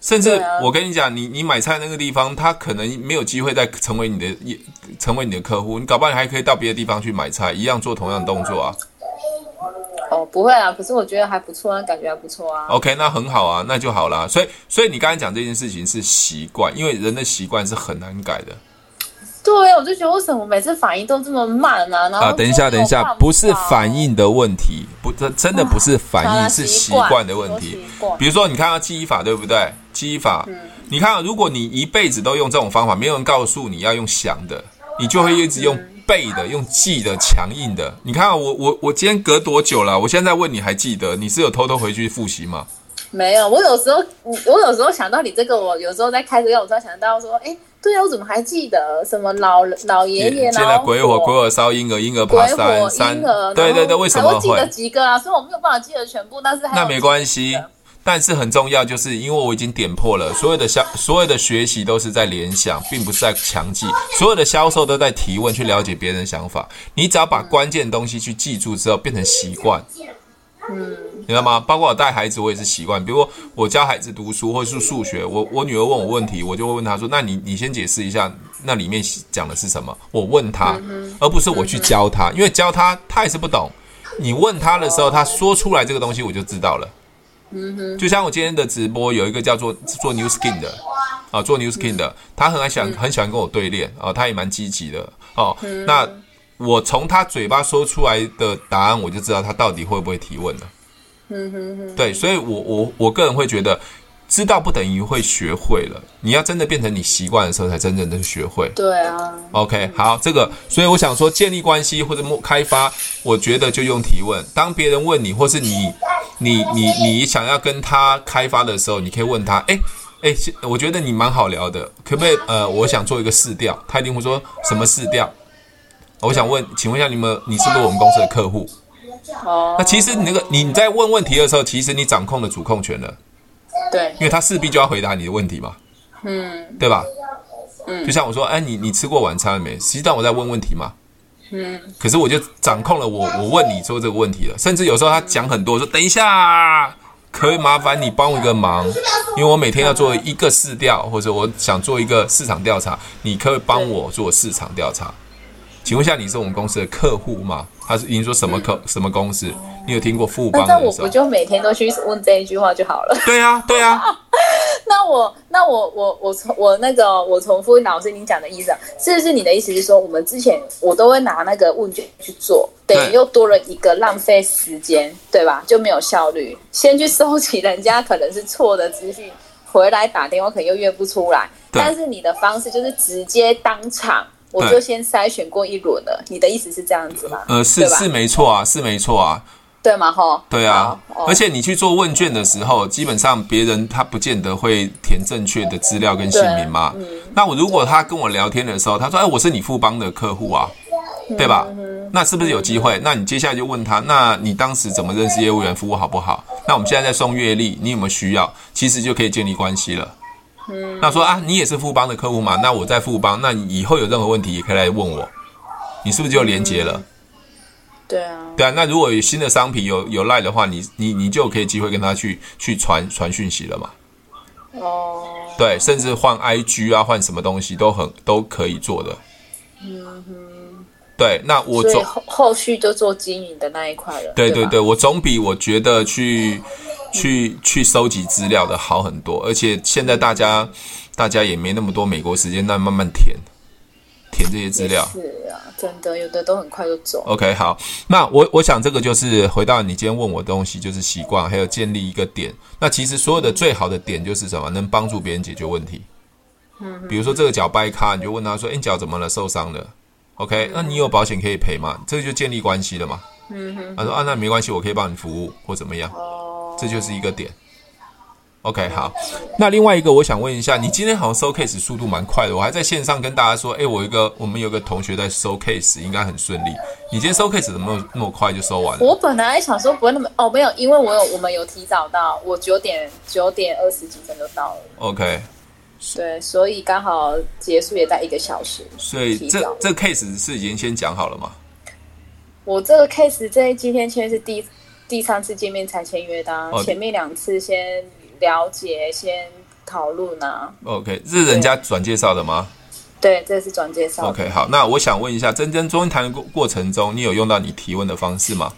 甚至我跟你讲，你你买菜那个地方，他可能没有机会再成为你的成为你的客户，你搞不好你还可以到别的地方去买菜，一样做同样动作啊。哦，不会啊，可是我觉得还不错啊，感觉还不错啊。OK，那很好啊，那就好啦。所以，所以你刚才讲这件事情是习惯，因为人的习惯是很难改的。对，我就觉得为什么每次反应都这么慢啊？然后啊，等一下，等一下，不是反应的问题，不，这真的不是反应，啊、是习惯的问题。比如说，你看到记忆法，对不对？记忆法，嗯、你看，如果你一辈子都用这种方法，没有人告诉你要用想的，你就会一直用背的、嗯、用记的、强硬的。你看，我我我今天隔多久了？我现在问你还记得？你是有偷偷回去复习吗？没有，我有时候，我有时候想到你这个，我有时候在开车，我突然想到说，哎。对啊，我怎么还记得什么老老爷爷？现在鬼火鬼火烧婴儿，婴儿爬山山。对对对，为什么会？记得几个啊？所以我没有办法记得全部，但是还那没关系。但是很重要，就是因为我已经点破了，所有的销所有的学习都是在联想，并不是在强记。所有的销售都在提问，去了解别人的想法。你只要把关键东西去记住之后，变成习惯。嗯，你知道吗？包括我带孩子，我也是习惯。比如说我教孩子读书，或者是数学，我我女儿问我问题，我就会问她说：“那你你先解释一下，那里面讲的是什么？”我问她，而不是我去教她，因为教她她也是不懂。你问她的时候，她说出来这个东西，我就知道了。嗯哼，就像我今天的直播，有一个叫做做 New Skin 的啊，做 New Skin 的，他很爱想很喜欢跟我对练啊，他也蛮积极的哦。那我从他嘴巴说出来的答案，我就知道他到底会不会提问了。嗯哼哼。对，所以我我我个人会觉得，知道不等于会学会了。你要真的变成你习惯的时候，才真正的学会。对啊。OK，好，这个，所以我想说，建立关系或者开发，我觉得就用提问。当别人问你，或是你你你你想要跟他开发的时候，你可以问他，哎哎，我觉得你蛮好聊的，可不可以？呃，我想做一个试调，他一定会说什么试调？我想问，请问一下，你们你是不是我们公司的客户？哦，那其实你那个你在问问题的时候，其实你掌控了主控权了。对，因为他势必就要回答你的问题嘛。嗯，对吧？嗯，就像我说，哎，你你吃过晚餐了没？实际上我在问问题嘛。嗯，可是我就掌控了我我问你说这个问题了。甚至有时候他讲很多，说等一下，可以麻烦你帮我一个忙，因为我每天要做一个市调，或者我想做一个市场调查，你可以帮我做市场调查。请问一下，你是我们公司的客户吗？他是您说什么客、嗯、什么公司？你有听过富邦的？那我不就每天都去问这一句话就好了？对啊，对啊。那我那我我我从我那个我重复老师您讲的意思啊，是不是你的意思是说，我们之前我都会拿那个问卷去做，等于又多了一个浪费时间，对吧？就没有效率。先去收集人家可能是错的资讯，回来打电话可能又约不出来。但是你的方式就是直接当场。我就先筛选过一轮了，你的意思是这样子吗？呃，是是没错啊，是没错啊，对嘛？吼，对啊，而且你去做问卷的时候，基本上别人他不见得会填正确的资料跟姓名嘛。那我如果他跟我聊天的时候，他说：“哎，我是你富邦的客户啊，对吧？”那是不是有机会？那你接下来就问他：“那你当时怎么认识业务员？服务好不好？”那我们现在在送月历，你有没有需要？其实就可以建立关系了。嗯，那说啊，你也是富邦的客户嘛？那我在富邦，那你以后有任何问题也可以来问我，你是不是就连接了？嗯、对啊，对啊。那如果有新的商品有有赖的话，你你你就可以机会跟他去去传传讯息了嘛。哦，对，甚至换 IG 啊，换什么东西都很都可以做的。嗯哼，对，那我总后后续就做经营的那一块了。对对对，我总比我觉得去。去去收集资料的好很多，而且现在大家大家也没那么多美国时间，那慢慢填填这些资料。是啊，真的有的都很快就走。OK，好，那我我想这个就是回到你今天问我的东西，就是习惯，还有建立一个点。那其实所有的最好的点就是什么？能帮助别人解决问题。嗯，比如说这个脚掰咖，你就问他说：“哎，脚怎么了？受伤了？”OK，那你有保险可以赔吗？这个就建立关系了嘛。嗯哼。他说：“啊，那没关系，我可以帮你服务或怎么样。”哦。这就是一个点，OK，好。那另外一个，我想问一下，你今天好像收 case 速度蛮快的，我还在线上跟大家说，哎，我一个我们有个同学在收 case，应该很顺利。你今天收 case 怎么那么快就收完了？我本来想说不会那么，哦，没有，因为我有我们有提早到，我九点九点二十几分就到了。OK，对，所以刚好结束也在一个小时。所以这这个 case 是已经先讲好了吗？我这个 case 在今天签是第一。第三次见面才签约的，啊，前面两次先了解、先讨论啊。OK，这是人家转介绍的吗？对，这是转介绍。OK，好，那我想问一下，真真中间谈的过过程中，你有用到你提问的方式吗？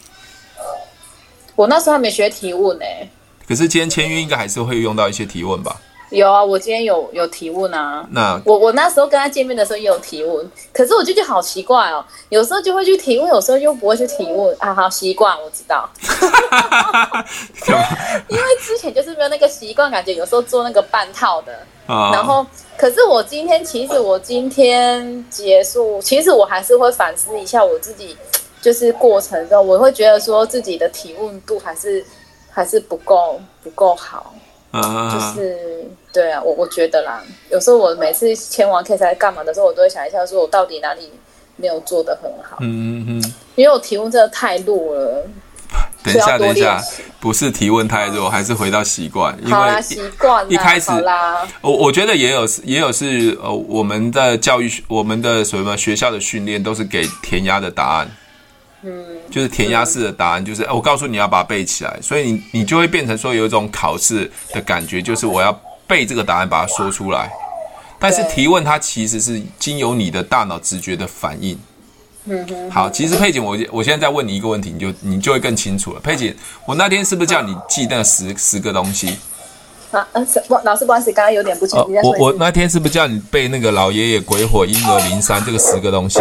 我那时候还没学提问呢、欸。可是今天签约应该还是会用到一些提问吧？有啊，我今天有有提问啊。那我我那时候跟他见面的时候也有提问，可是我就觉得好奇怪哦，有时候就会去提问，有时候又不会去提问啊。好习惯，我知道。因为之前就是没有那个习惯，感觉有时候做那个半套的，哦、然后可是我今天其实我今天结束，其实我还是会反思一下我自己，就是过程中我会觉得说自己的提问度还是还是不够不够好。Uh, 就是对啊，我我觉得啦，有时候我每次签完 case 在干嘛的时候，我都会想一下，说我到底哪里没有做的很好。嗯嗯嗯，因为我提问真的太弱了。等一下，等一下，不是提问太弱，还是回到习惯。因为习惯。一开始，啦我我觉得也有也有是呃，我们的教育，我们的什么学校的训练都是给填鸭的答案。嗯，就是填鸭式的答案，就是我告诉你要把它背起来，所以你你就会变成说有一种考试的感觉，就是我要背这个答案把它说出来。但是提问它其实是经由你的大脑直觉的反应。嗯哼。好，其实佩锦，我我现在再问你一个问题，你就你就会更清楚了。佩锦，我那天是不是叫你记那十十个东西？啊，嗯，不，老师不好意思，刚刚有点不清楚。我我那天是不是叫你背那个老爷爷鬼火婴儿灵山这个十个东西？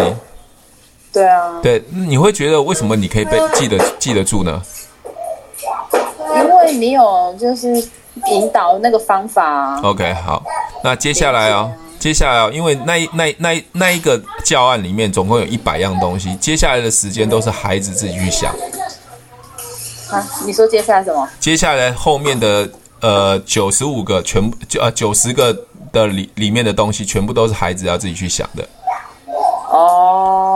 对啊，对，你会觉得为什么你可以被记得记得住呢？因为你有就是引导那个方法。OK，好，那接下来哦，接下来哦，因为那一那那那一个教案里面总共有一百样东西，接下来的时间都是孩子自己去想。啊，你说接下来什么？接下来后面的呃九十五个全部就呃九十个的里里面的东西，全部都是孩子要自己去想的。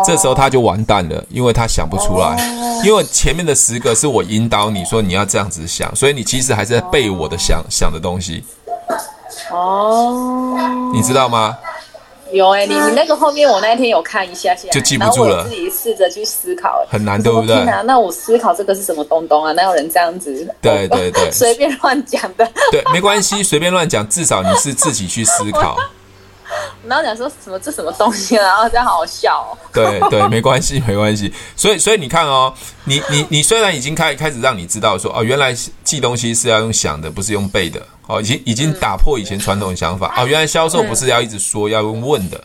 哦，这时候他就完蛋了，因为他想不出来。因为前面的十个是我引导你说你要这样子想，所以你其实还是在背我的想想的东西。哦，你知道吗？有哎、欸，你你那个后面我那一天有看一下下，就记不住了。自己试着去思考，很难，对不对？那我思考这个是什么东东啊？哪有人这样子？对对对，随便乱讲的。对，没关系，随便乱讲，至少你是自己去思考。然后讲说什么这什么东西，然后这样好好笑哦。对对，没关系没关系。所以所以你看哦，你你你虽然已经开开始让你知道说哦，原来记东西是要用想的，不是用背的。哦，已经已经打破以前传统的想法。哦，原来销售不是要一直说，要用问的。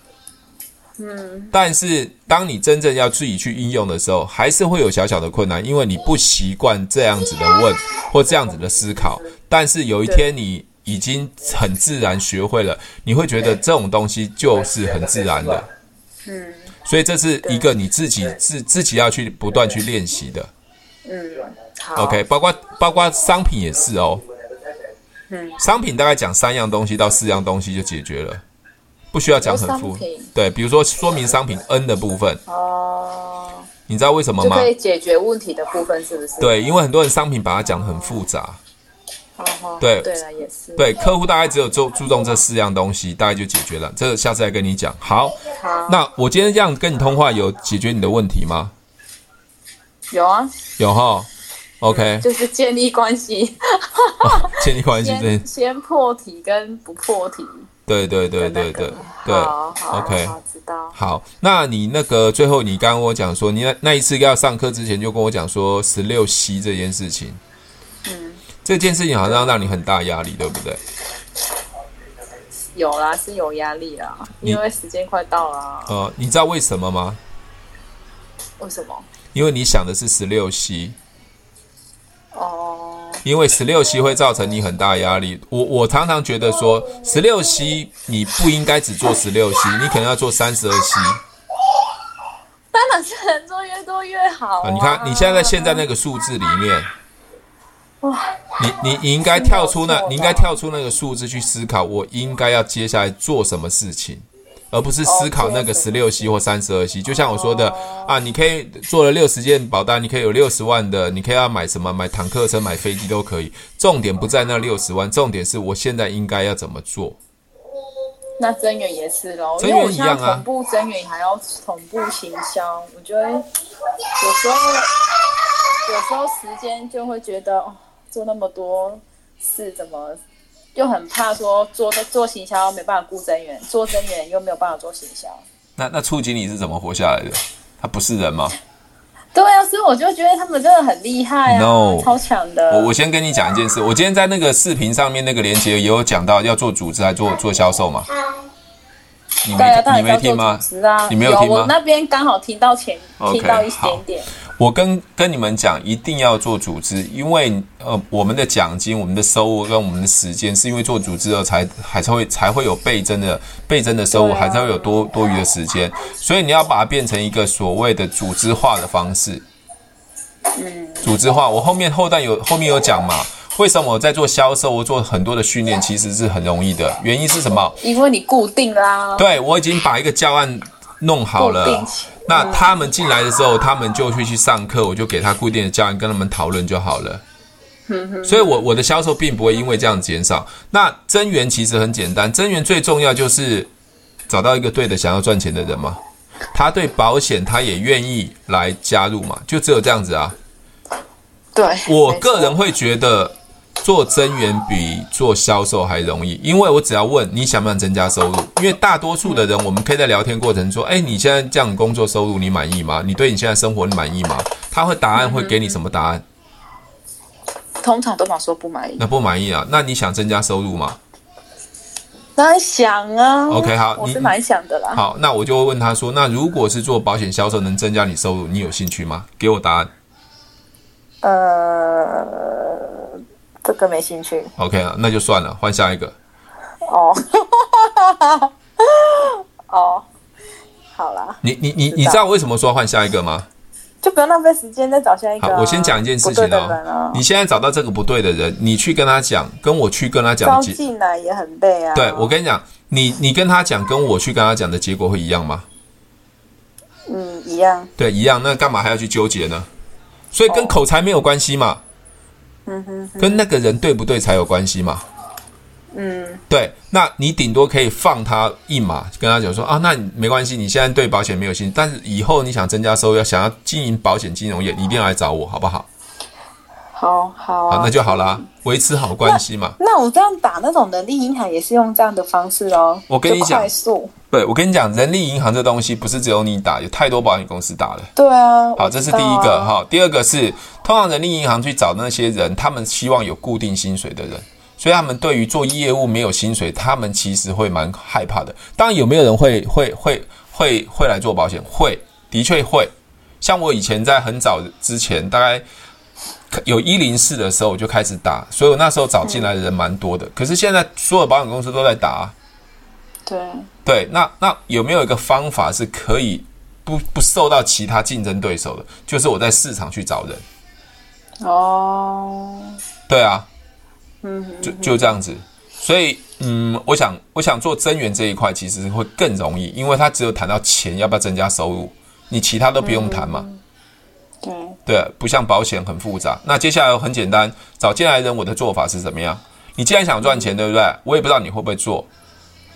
嗯。但是当你真正要自己去应用的时候，还是会有小小的困难，因为你不习惯这样子的问或这样子的思考。但是有一天你。已经很自然学会了，你会觉得这种东西就是很自然的，嗯，所以这是一个你自己自自己要去不断去练习的，嗯，好，OK，包括包括商品也是哦，嗯，商品大概讲三样东西到四样东西就解决了，不需要讲很复。杂，对，比如说说明商品 N 的部分，哦，你知道为什么吗？可以解决问题的部分是不是？对，因为很多人商品把它讲得很复杂。对对了，也是对客户大概只有注注重这四样东西，大概就解决了。这个下次再跟你讲。好，好，那我今天这样跟你通话，有解决你的问题吗？有啊，有哈。OK，就是建立关系，哦、建立关系，先先破题跟不破题。对对对对对对。好，OK，好，知道。好，那你那个最后你刚刚跟我讲说，你那那一次要上课之前就跟我讲说十六 C 这件事情。这件事情好像让你很大压力，对不对？有啦，是有压力啦，因为时间快到了。呃，你知道为什么吗？为什么？因为你想的是十六息。哦。因为十六息会造成你很大压力。我我常常觉得说，十六息你不应该只做十六息你可能要做三十二息。当然是能做越多越好啊。啊，你看你现在在现在那个数字里面。哇，你你你应该跳出那，你应该跳出那个数字去思考，我应该要接下来做什么事情，而不是思考那个十六 C 或三十二 C。就像我说的啊，你可以做了六十件保单，你可以有六十万的，你可以要买什么，买坦克车、买飞机都可以。重点不在那六十万，重点是我现在应该要怎么做。那增员也是喽，增员一样啊，同步增员还要同步行销，我觉得有时候有时候时间就会觉得。做那么多事，怎么又很怕说做做行销没办法顾增员，做增员又没有办法做行销？那那处经理是怎么活下来的？他不是人吗？对啊，所以我就觉得他们真的很厉害啊，no, 超强的。我我先跟你讲一件事，我今天在那个视频上面那个连接也有讲到要做组织，还做做销售嘛。你没、啊、你没听吗？你没有听吗？我那边刚好听到前听到一点点。我跟跟你们讲，一定要做组织，因为呃，我们的奖金、我们的收入跟我们的时间，是因为做组织后才还才会才会有倍增的倍增的收入，还才会有多多余的时间。所以你要把它变成一个所谓的组织化的方式。嗯，组织化，我后面后段有后面有讲嘛？为什么我在做销售，我做很多的训练，其实是很容易的。原因是什么？因为你固定啦。对，我已经把一个教案弄好了。那他们进来的时候，他们就去去上课，我就给他固定的教案，跟他们讨论就好了。所以我我的销售并不会因为这样减少。那增员其实很简单，增员最重要就是找到一个对的想要赚钱的人嘛。他对保险他也愿意来加入嘛，就只有这样子啊。对，我个人会觉得。做增员比做销售还容易，因为我只要问你想不想增加收入。因为大多数的人，我们可以在聊天过程中说：“哎，你现在这样工作收入你满意吗？你对你现在生活你满意吗？”他会答案会给你什么答案？通常都嘛说不满意。那不满意啊？那你想增加收入吗？当然想啊。OK，好，我是蛮想的啦。好，那我就会问他说：“那如果是做保险销售能增加你收入，你有兴趣吗？”给我答案。呃。这个没兴趣。OK 啊，那就算了，换下一个。哦，哦，好啦。你你你你知道我为什么说换下一个吗？就不用浪费时间再找下一个啊。好，我先讲一件事情哦。你现在找到这个不对的人，你去跟他讲，跟我去跟他讲，招进来也很累啊。对，我跟你讲，你你跟他讲，跟我去跟他讲的结果会一样吗？嗯，一样。对，一样。那干嘛还要去纠结呢？所以跟口才没有关系嘛。嗯哼，跟那个人对不对才有关系嘛？嗯，对，那你顶多可以放他一马，跟他讲说啊，那没关系，你现在对保险没有兴趣，但是以后你想增加收入，想要经营保险金融业，你一定要来找我，好不好？好好啊，好，那就好啦，维持好关系嘛。那，那我这样打那种人力银行也是用这样的方式哦。我跟你讲，快速。对，我跟你讲，人力银行这东西不是只有你打，有太多保险公司打了。对啊。好，这是第一个哈。第二个是，通常人力银行去找那些人，他们希望有固定薪水的人，所以他们对于做业务没有薪水，他们其实会蛮害怕的。当然，有没有人会会会会会来做保险？会，的确会。像我以前在很早之前，大概。有一零四的时候我就开始打，所以我那时候找进来的人蛮多的。可是现在所有保险公司都在打啊。对对，那那有没有一个方法是可以不不受到其他竞争对手的？就是我在市场去找人。哦，对啊，嗯，就就这样子。所以嗯，我想我想做增员这一块其实会更容易，因为它只有谈到钱要不要增加收入，你其他都不用谈嘛。对对，不像保险很复杂。那接下来很简单，找进来的人，我的做法是怎么样？你既然想赚钱，对不对？我也不知道你会不会做，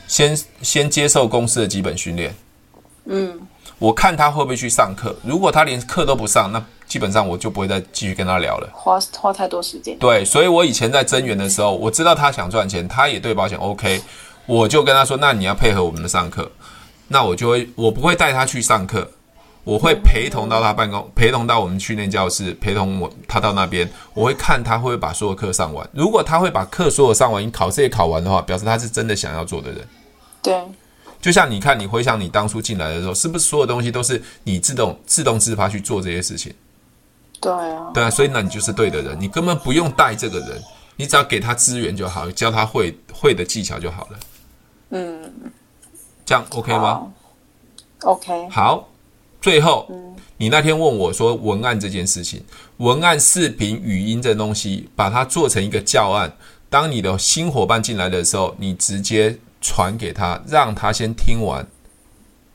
先先接受公司的基本训练。嗯，我看他会不会去上课。如果他连课都不上，那基本上我就不会再继续跟他聊了，花花太多时间。对，所以我以前在增员的时候，我知道他想赚钱，他也对保险 OK，我就跟他说：“那你要配合我们的上课。”那我就会，我不会带他去上课。我会陪同到他办公，陪同到我们训练教室，陪同我他到那边。我会看他会不会把所有课上完。如果他会把课所有上完，你考试也考完的话，表示他是真的想要做的人。对，就像你看，你回想你当初进来的时候，是不是所有东西都是你自动自动自发去做这些事情？对啊，对啊，所以那你就是对的人，你根本不用带这个人，你只要给他资源就好，教他会会的技巧就好了。嗯，这样 OK 吗？OK，好。最后，你那天问我说文案这件事情，文案、视频、语音这东西，把它做成一个教案。当你的新伙伴进来的时候，你直接传给他，让他先听完，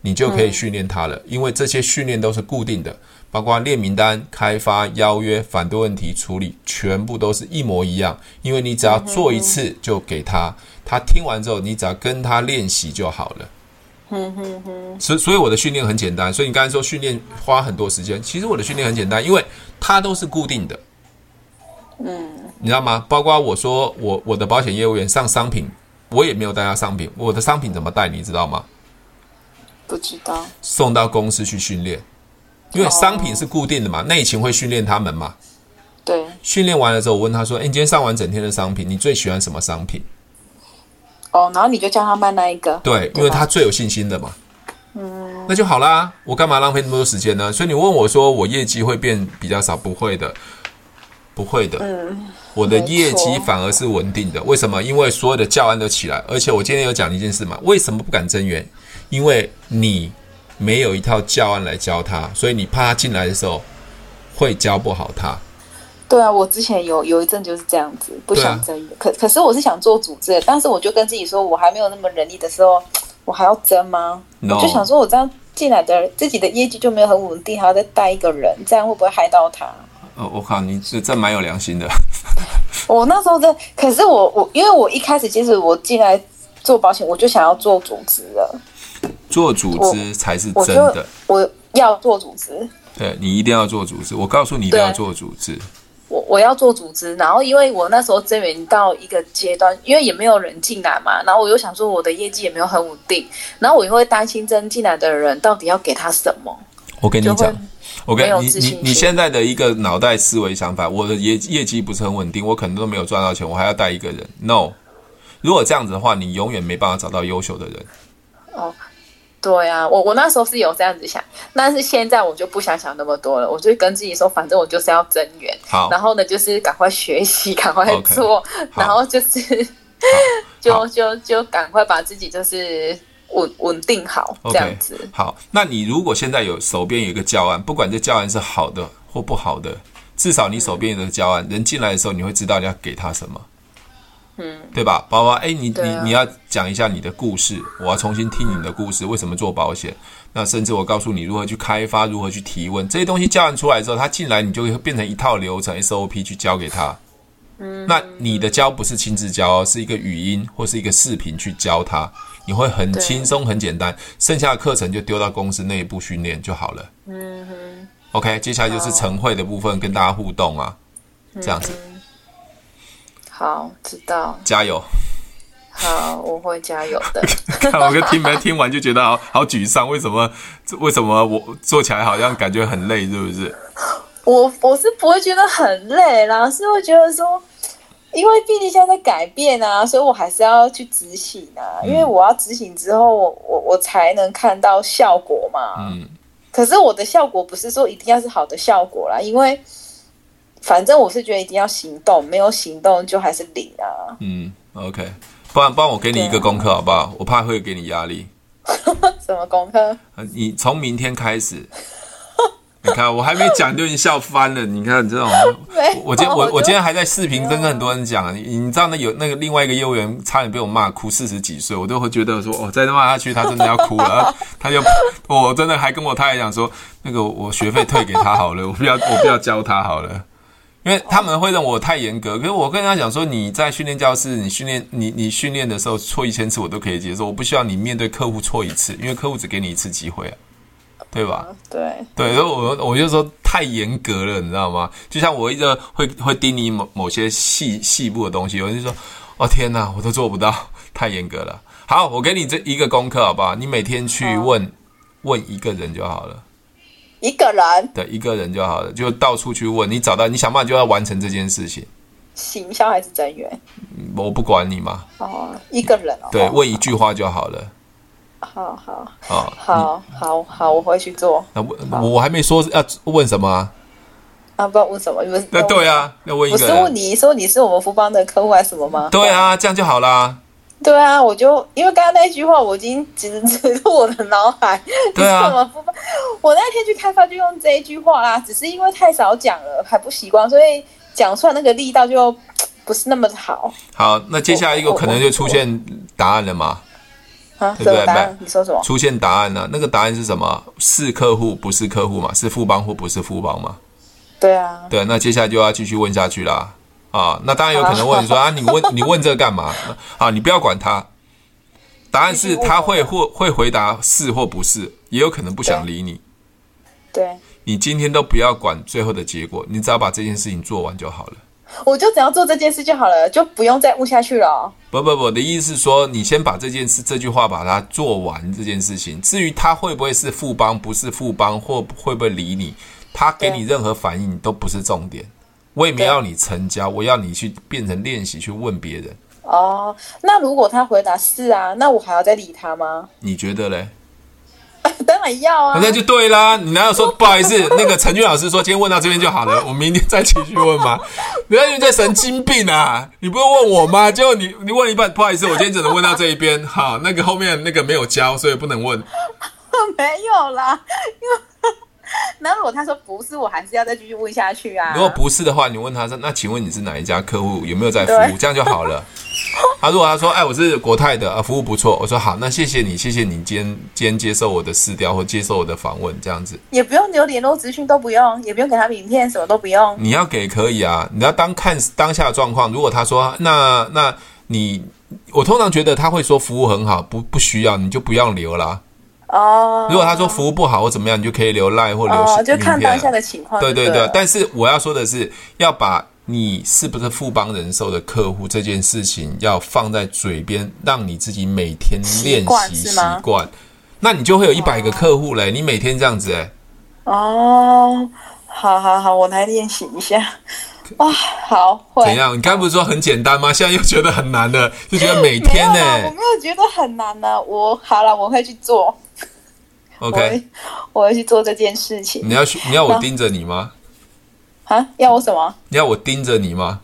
你就可以训练他了。因为这些训练都是固定的，包括列名单、开发、邀约、反对问题处理，全部都是一模一样。因为你只要做一次就给他，他听完之后，你只要跟他练习就好了。哼哼哼，所所以我的训练很简单，所以你刚才说训练花很多时间，其实我的训练很简单，因为它都是固定的。嗯，你知道吗？包括我说我我的保险业务员上商品，我也没有带他商品，我的商品怎么带？你知道吗？不知道。送到公司去训练。因为商品是固定的嘛，内勤会训练他们嘛。对。训练完了之后，我问他说：“哎，你今天上完整天的商品，你最喜欢什么商品？”哦，然后你就叫他卖那一个。对，因为他最有信心的嘛。嗯。那就好啦，我干嘛浪费那么多时间呢？所以你问我说，我业绩会变比较少？不会的，不会的。嗯。我的业绩反而是稳定的。为什么？因为所有的教案都起来，而且我今天有讲一件事嘛。为什么不敢增员？因为你没有一套教案来教他，所以你怕他进来的时候会教不好他。对啊，我之前有有一阵就是这样子，不想争的。啊、可可是我是想做组织，但是我就跟自己说，我还没有那么能力的时候，我还要争吗.我就想说，我这样进来的自己的业绩就没有很稳定，还要再带一个人，这样会不会害到他？哦，我靠，你是真蛮有良心的。我那时候真，可是我我因为我一开始其实我进来做保险，我就想要做组织了。做组织才是真的。我，我要做组织。对，你一定要做组织。我告诉你，一定要做组织。我我要做组织，然后因为我那时候增援到一个阶段，因为也没有人进来嘛，然后我又想说我的业绩也没有很稳定，然后我又会担心增进来的人到底要给他什么。我跟你讲，我跟你你你现在的一个脑袋思维想法，我的业业绩不是很稳定，我可能都没有赚到钱，我还要带一个人。No，如果这样子的话，你永远没办法找到优秀的人。哦。对啊，我我那时候是有这样子想，但是现在我就不想想那么多了，我就跟自己说，反正我就是要增员，好，然后呢，就是赶快学习，赶快做，okay, 然后就是 就就就赶快把自己就是稳稳定好，okay, 这样子。好，那你如果现在有手边有一个教案，不管这教案是好的或不好的，至少你手边有个教案，嗯、人进来的时候你会知道你要给他什么。嗯，对吧，宝宝？哎，你、啊、你你要讲一下你的故事，我要重新听你的故事，为什么做保险？那甚至我告诉你如何去开发，如何去提问，这些东西教完出来之后，他进来你就会变成一套流程 SOP 去教给他。嗯，那你的教不是亲自教，是一个语音或是一个视频去教他，你会很轻松很简单，剩下的课程就丢到公司内部训练就好了。嗯哼，OK，接下来就是晨会的部分，跟大家互动啊，这样子。好，知道。加油。好，我会加油的。看我跟听没听完就觉得好好沮丧，为什么？为什么我做起来好像感觉很累，是不是？我我是不会觉得很累啦，是会觉得说，因为毕竟现在在改变啊，所以我还是要去执行啊，因为我要执行之后，我我我才能看到效果嘛。嗯。可是我的效果不是说一定要是好的效果啦，因为。反正我是觉得一定要行动，没有行动就还是零啊。嗯，OK，不然帮我给你一个功课好不好？我怕会给你压力。什么功课？你从明天开始，你看我还没讲就已经笑翻了。你看这种，我今我我今天还在视频跟很多人讲，你你知道那有那个另外一个业务员差点被我骂哭四十几岁，我都会觉得说哦，再骂下去他真的要哭了。他就我真的还跟我太太讲说，那个我学费退给他好了，我不要我不要教他好了。因为他们会认为我太严格，可是我跟他讲说，你在训练教室，你训练你你训练的时候错一千次我都可以接受，我不需要你面对客户错一次，因为客户只给你一次机会啊，对吧？对对，所以我我就说太严格了，你知道吗？就像我一直会会盯你某某些细细部的东西，我就说，哦天哪，我都做不到，太严格了。好，我给你这一个功课好不好？你每天去问问一个人就好了。一个人，对，一个人就好了，就到处去问，你找到你想办法就要完成这件事情。行销还是增员？我不管你嘛。哦，一个人哦。对，问一句话就好了。好好好，好好好，我回去做。那问我还没说要问什么啊？啊，不知道问什么？那对啊，要问一个。我是问你说你是我们福邦的客户还是什么吗？对啊，这样就好啦。对啊，我就因为刚刚那一句话，我已经植植入我的脑海。对啊，我那天去开发就用这一句话啦，只是因为太少讲了，还不习惯，所以讲出来那个力道就不是那么好。好，那接下来一个可能就出现答案了嘛？啊，对不对？答案？你说什么？出现答案呢？那个答案是什么？是客户不是客户嘛？是富邦或不是富邦嘛？对啊。对，那接下来就要继续问下去啦。啊，那当然有可能问你说啊，你问你问这个干嘛？啊，你不要管他，答案是他会或会回答是或不是，也有可能不想理你。对，你今天都不要管最后的结果，你只要把这件事情做完就好了。我就只要做这件事就好了，就不用再问下去了哦。不不不，我的意思是说，你先把这件事这句话把它做完这件事情。至于他会不会是富邦，不是富邦，或会不会理你，他给你任何反应都不是重点。我也没要你成交，我要你去变成练习去问别人。哦，那如果他回答是啊，那我还要再理他吗？你觉得嘞？当然要啊，那就对啦。你哪有说不好意思？那个陈俊老师说今天问到这边就好了，我明天再继续问吗？不要在神经病啊！你不是问我吗？结果你你问一半，不好意思，我今天只能问到这一边。好，那个后面那个没有交，所以不能问。没有啦，因为 那如果他说不是，我还是要再继续问下去啊。如果不是的话，你问他说，那请问你是哪一家客户？有没有在服务？这样就好了。他、啊、如果他说，哎，我是国泰的，啊，服务不错。我说好，那谢谢你，谢谢你今天今天接受我的试调或接受我的访问，这样子也不用留联络资讯，都不用，也不用给他名片，什么都不用。你要给可以啊，你要当看当下的状况。如果他说，那那你，我通常觉得他会说服务很好，不不需要，你就不要留啦。哦。如果他说服务不好或怎么样，你就可以留赖或留名片、哦、就看当下的情况对。对对对，但是我要说的是，要把。你是不是富邦人寿的客户？这件事情要放在嘴边，让你自己每天练习习惯，那你就会有一百个客户嘞。你每天这样子哎，哦，好好好，我来练习一下。哇，好，会怎样？你刚才不是说很简单吗？现在又觉得很难了，就觉得每天呢？我没有觉得很难呢。我好了，我会去做。OK，我要去做这件事情。你要去？你要我盯着你吗？啊！要我什么？你要我盯着你吗？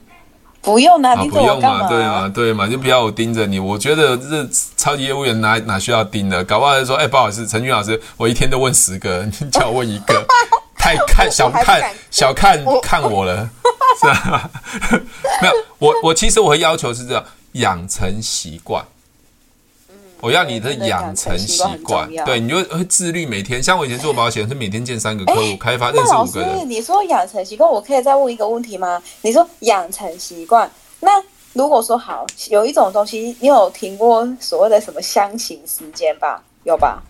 不用啊，盯着我干嘛？啊、不用嘛，对嘛，对嘛，就不要我盯着你。我觉得这超级业务员哪哪需要盯的？搞不好就说，哎、欸，不好意思，陈俊老师，我一天都问十个，你叫我问一个，太看小看小看看我了，是吧？没有，我我其实我的要求是这样，养成习惯。我要你的养成习惯，对，你就会自律。每天像我以前做保险，是每天见三个客户，开发认识五个人。你说养成习惯，我可以再问一个问题吗？你说养成习惯，那如果说好，有一种东西，你有听过所谓的什么箱型时间吧？有吧？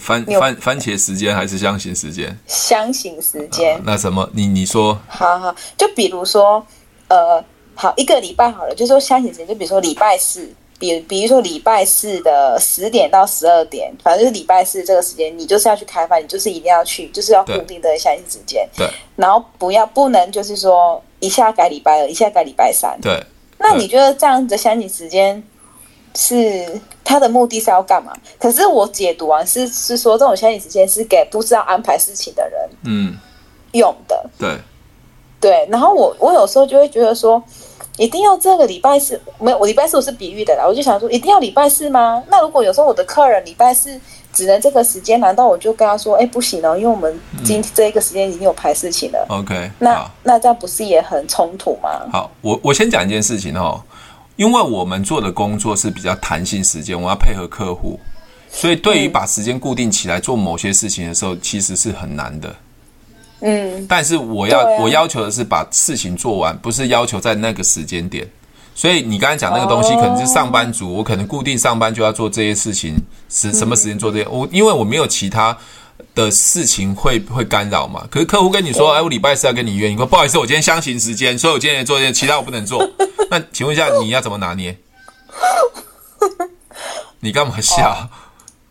番番番茄时间还是箱型时间？箱型时间。那什么？你你说？好好，就比如说，呃，好一个礼拜好了，就说箱型时间，就比如说礼拜四。比比如说礼拜四的十点到十二点，反正就是礼拜四这个时间，你就是要去开饭，你就是一定要去，就是要固定的下一时间。对。然后不要不能就是说一下改礼拜二，一下改礼拜三。对。那你觉得这样子的相信时间是他的目的是要干嘛？可是我解读完是是说这种相信时间是给不知道安排事情的人嗯用的。对。对。然后我我有时候就会觉得说。一定要这个礼拜四？没有，我礼拜四我是比喻的啦。我就想说，一定要礼拜四吗？那如果有时候我的客人礼拜四只能这个时间，难道我就跟他说，哎，不行哦，因为我们今天这一个时间已经有排事情了。OK，那那这样不是也很冲突吗？好，我我先讲一件事情哦，因为我们做的工作是比较弹性时间，我要配合客户，所以对于把时间固定起来做某些事情的时候，其实是很难的。嗯，但是我要、啊、我要求的是把事情做完，不是要求在那个时间点。所以你刚才讲那个东西，可能是上班族，我可能固定上班就要做这些事情，是什么时间做这些？我因为我没有其他的事情会会干扰嘛。可是客户跟你说，哎，我礼拜四要跟你约，你说不好意思，我今天相行时间，所以我今天做这些，其他我不能做。那请问一下，你要怎么拿捏？你干嘛笑？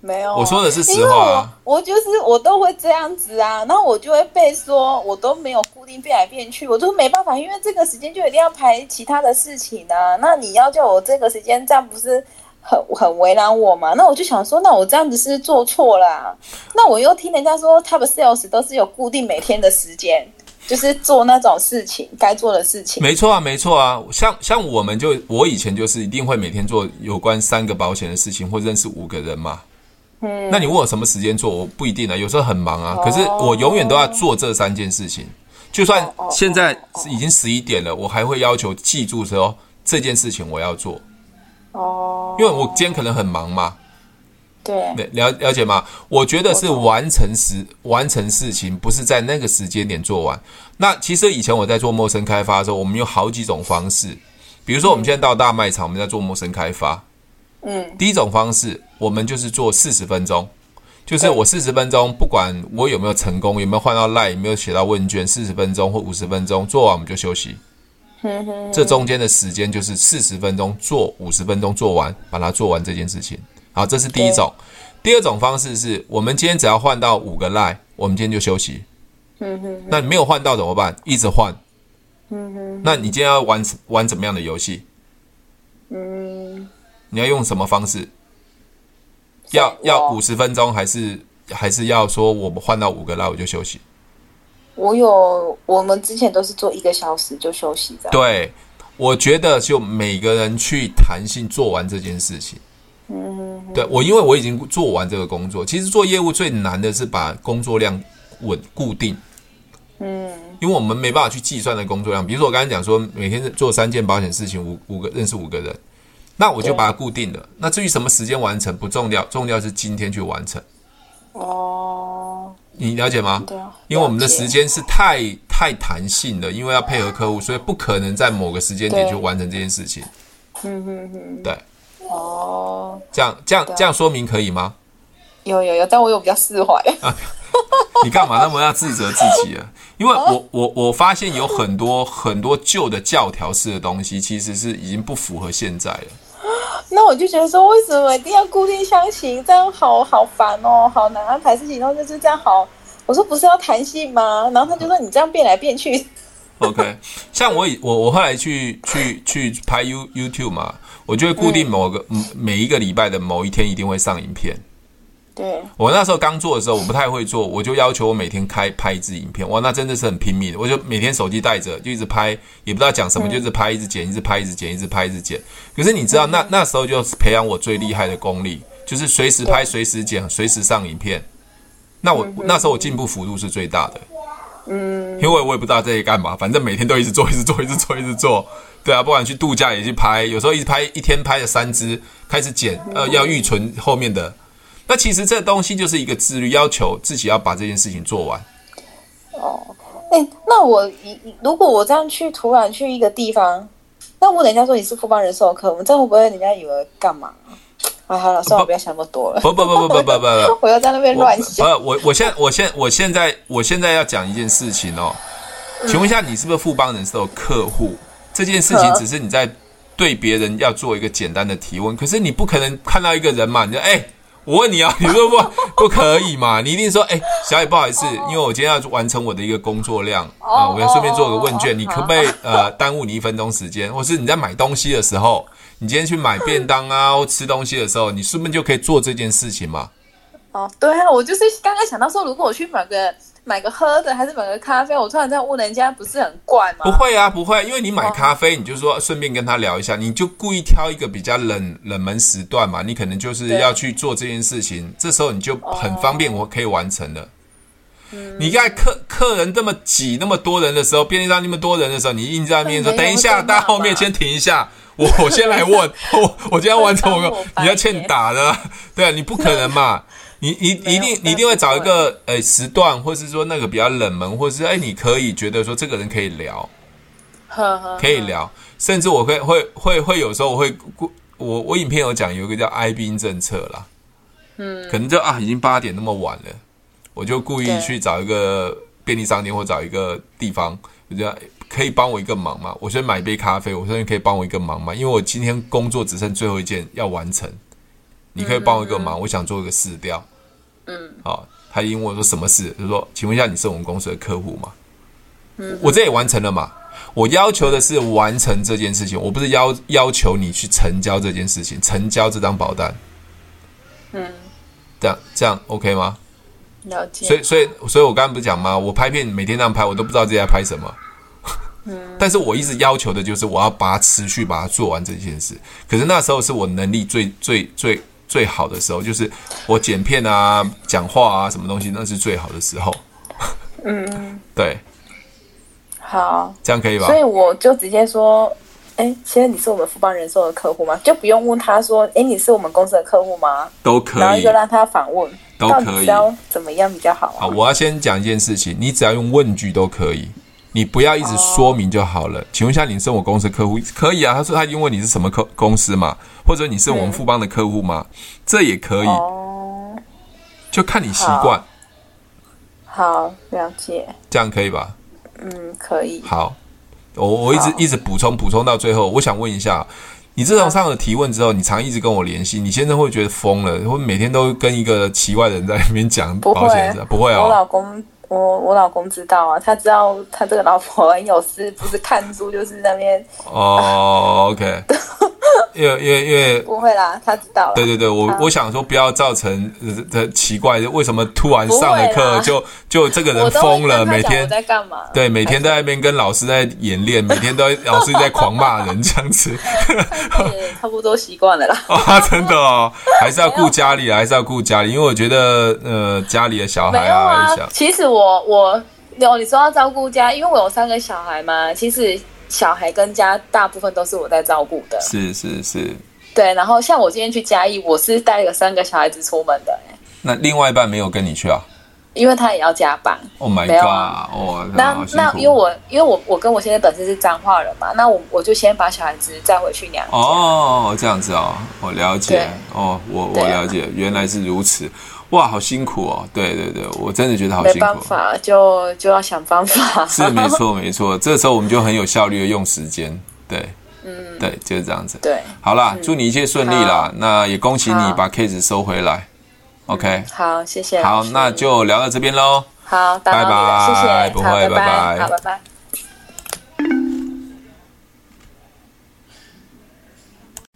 没有、啊，我说的是实话、啊。我我就是我都会这样子啊，然后我就会被说，我都没有固定变来变去，我就没办法，因为这个时间就一定要排其他的事情啊。那你要叫我这个时间，这样不是很很为难我嘛？那我就想说，那我这样子是，是做错了、啊。那我又听人家说，Top Sales 都是有固定每天的时间，就是做那种事情该做的事情。没错啊，没错啊。像像我们就我以前就是一定会每天做有关三个保险的事情，或认识五个人嘛。那你问我什么时间做？我不一定啊，有时候很忙啊。可是我永远都要做这三件事情，就算现在已经十一点了，我还会要求记住说这件事情我要做。哦，因为我今天可能很忙嘛。对，了了解吗？我觉得是完成时完成事情，不是在那个时间点做完。那其实以前我在做陌生开发的时候，我们有好几种方式，比如说我们现在到大卖场，我们在做陌生开发。嗯，第一种方式，我们就是做四十分钟，就是我四十分钟，不管我有没有成功，有没有换到赖，有没有写到问卷，四十分钟或五十分钟做完我们就休息。嗯哼，这中间的时间就是四十分钟做五十分钟做完，把它做完这件事情。好，这是第一种。第二种方式是我们今天只要换到五个 line，我们今天就休息。嗯哼，那你没有换到怎么办？一直换。嗯哼，那你今天要玩玩怎么样的游戏？嗯，你要用什么方式？要要五十分钟，还是还是要说我们换到五个 line 我就休息？我有，我们之前都是做一个小时就休息的。对，我觉得就每个人去弹性做完这件事情。嗯，对我，因为我已经做完这个工作。其实做业务最难的是把工作量稳固定。嗯，因为我们没办法去计算的工作量。比如说我刚才讲说，每天做三件保险事情，五五个认识五个人，那我就把它固定了。那至于什么时间完成不重要，重要是今天去完成。哦，你了解吗？对啊，因为我们的时间是太太弹性的，因为要配合客户，所以不可能在某个时间点去完成这件事情。嗯嗯嗯，对。哦，这样这样这样说明可以吗？有有有，但我有比较释怀。啊，你干嘛那么要自责自己啊？因为我我我发现有很多很多旧的教条式的东西，其实是已经不符合现在了。那我就觉得说，为什么一定要固定相型？这样好好烦哦，好难安排事情。然后就是这样好，我说不是要弹性吗？然后他就说你这样变来变去。OK，像我以我我后来去去去拍 You YouTube 嘛。我就会固定某个、嗯、每一个礼拜的某一天一定会上影片。对，我那时候刚做的时候，我不太会做，我就要求我每天开拍一支影片。哇，那真的是很拼命的。我就每天手机带着，就一直拍，也不知道讲什么，嗯、就一直拍，一直剪，一直拍，一直剪，一直拍，一直剪。可是你知道，嗯、那那时候就培养我最厉害的功力，就是随时拍，随时剪，随时上影片。那我、嗯、那时候我进步幅度是最大的。嗯，因为我也不知道这些干嘛，反正每天都一直做，一直做，一直做，一直做。对啊，不管去度假也去拍，有时候一直拍一天拍了三支，开始剪，呃，要预存后面的。那其实这东西就是一个自律，要求自己要把这件事情做完。哦，哎、那我如果我这样去突然去一个地方，那我等一下说你是富邦人授客，我们这样会不会人家以为干嘛？好了，算了，不要想那么多了。不不不不不不不，我要在那边乱想。我我现我现我现在我现在要讲一件事情哦，请问一下，你是不是富邦人寿客户？这件事情只是你在对别人要做一个简单的提问，可是你不可能看到一个人嘛，你就哎、我问你啊，你说不不可以嘛？你一定说，哎，小野不好意思，因为我今天要完成我的一个工作量啊，我要顺便做个问卷，你可不可以 呃耽误你一分钟时间？或是你在买东西的时候，你今天去买便当啊 或吃东西的时候，你顺便就可以做这件事情嘛？哦，对啊，我就是刚刚想到说，如果我去买个。买个喝的还是买个咖啡？我突然这样问人家，不是很怪吗？不会啊，不会，因为你买咖啡，你就说顺便跟他聊一下，你就故意挑一个比较冷冷门时段嘛，你可能就是要去做这件事情，这时候你就很方便，我可以完成了。嗯，你在客客人这么挤，那么多人的时候，便利商那么多人的时候，你硬在那边说等一下，大家后面先停一下，我我先来问，我我今天完成我，你要欠打的，对啊，你不可能嘛。你你一定你一定会找一个诶、欸、时段，或是说那个比较冷门，或是诶、欸、你可以觉得说这个人可以聊，可以聊，甚至我会会会会有时候我会我我影片有讲有一个叫哀兵政策啦，嗯，可能就啊已经八点那么晚了，我就故意去找一个便利商店或找一个地方，我觉得可以帮我一个忙嘛，我先买一杯咖啡，我说你可以帮我一个忙嘛，因为我今天工作只剩最后一件要完成，你可以帮我一个忙，我想做一个试调。嗯，好，他因为我说什么事，就说，请问一下，你是我们公司的客户吗？嗯，我这也完成了嘛？我要求的是完成这件事情，我不是要要求你去成交这件事情，成交这张保单。嗯，这样这样 OK 吗？了解。所以所以所以我刚刚不是讲吗？我拍片每天这样拍，我都不知道自己在拍什么。嗯，但是我一直要求的就是我要把它持续把它做完这件事。可是那时候是我能力最最最。最好的时候就是我剪片啊、讲话啊、什么东西，那是最好的时候。嗯，对，好，这样可以吧？所以我就直接说，哎，现在你是我们富邦人寿的客户吗？就不用问他说，哎，你是我们公司的客户吗？都可以，然后就让他访问，都可以，要怎么样比较好啊？好，我要先讲一件事情，你只要用问句都可以。你不要一直说明就好了。请问一下，你是我公司客户？可以啊。他说他已经问你是什么客公司嘛，或者你是我们富邦的客户吗？这也可以，就看你习惯。好，了解。这样可以吧？嗯，可以。好，我我一直一直补充补充到最后，我想问一下，你自从上了提问之后，你常一直跟我联系，你现在会觉得疯了，会每天都跟一个奇怪的人在那边讲保险的？不会哦，我老公。我我老公知道啊，他知道他这个老婆很有事，不是看书就是那边。哦，OK。因为因为因为 不会啦，他知道了。对对对，我我想说不要造成的奇怪，为什么突然上了课就就这个人疯了？每天在干嘛？对，每天在那边跟老师在演练，每天都 老师在狂骂人这样子。差不多习惯了啦。啊，真的哦，还是要顾家里，还是要顾家里，因为我觉得呃，家里的小孩啊，其实我我有你说要照顾家，因为我有三个小孩嘛，其实。小孩跟家大部分都是我在照顾的，是是是，对。然后像我今天去嘉义，我是带了三个小孩子出门的，欸。那另外一半没有跟你去啊？因为他也要加班。Oh my god！哦，那那因为我因为我我跟我现在本身是彰化人嘛，那我我就先把小孩子带回去娘家。哦，这样子哦，我了解。哦，我我了解，原来是如此。哇，好辛苦哦！对对对，我真的觉得好辛苦。没办法，就就要想方法。是没错没错，这时候我们就很有效率的用时间。对，嗯，对，就是这样子。对，好啦，祝你一切顺利啦！那也恭喜你把 case 收回来。OK，好，谢谢。好，那就聊到这边喽。好，拜拜，谢谢，不会，拜拜，好，拜拜。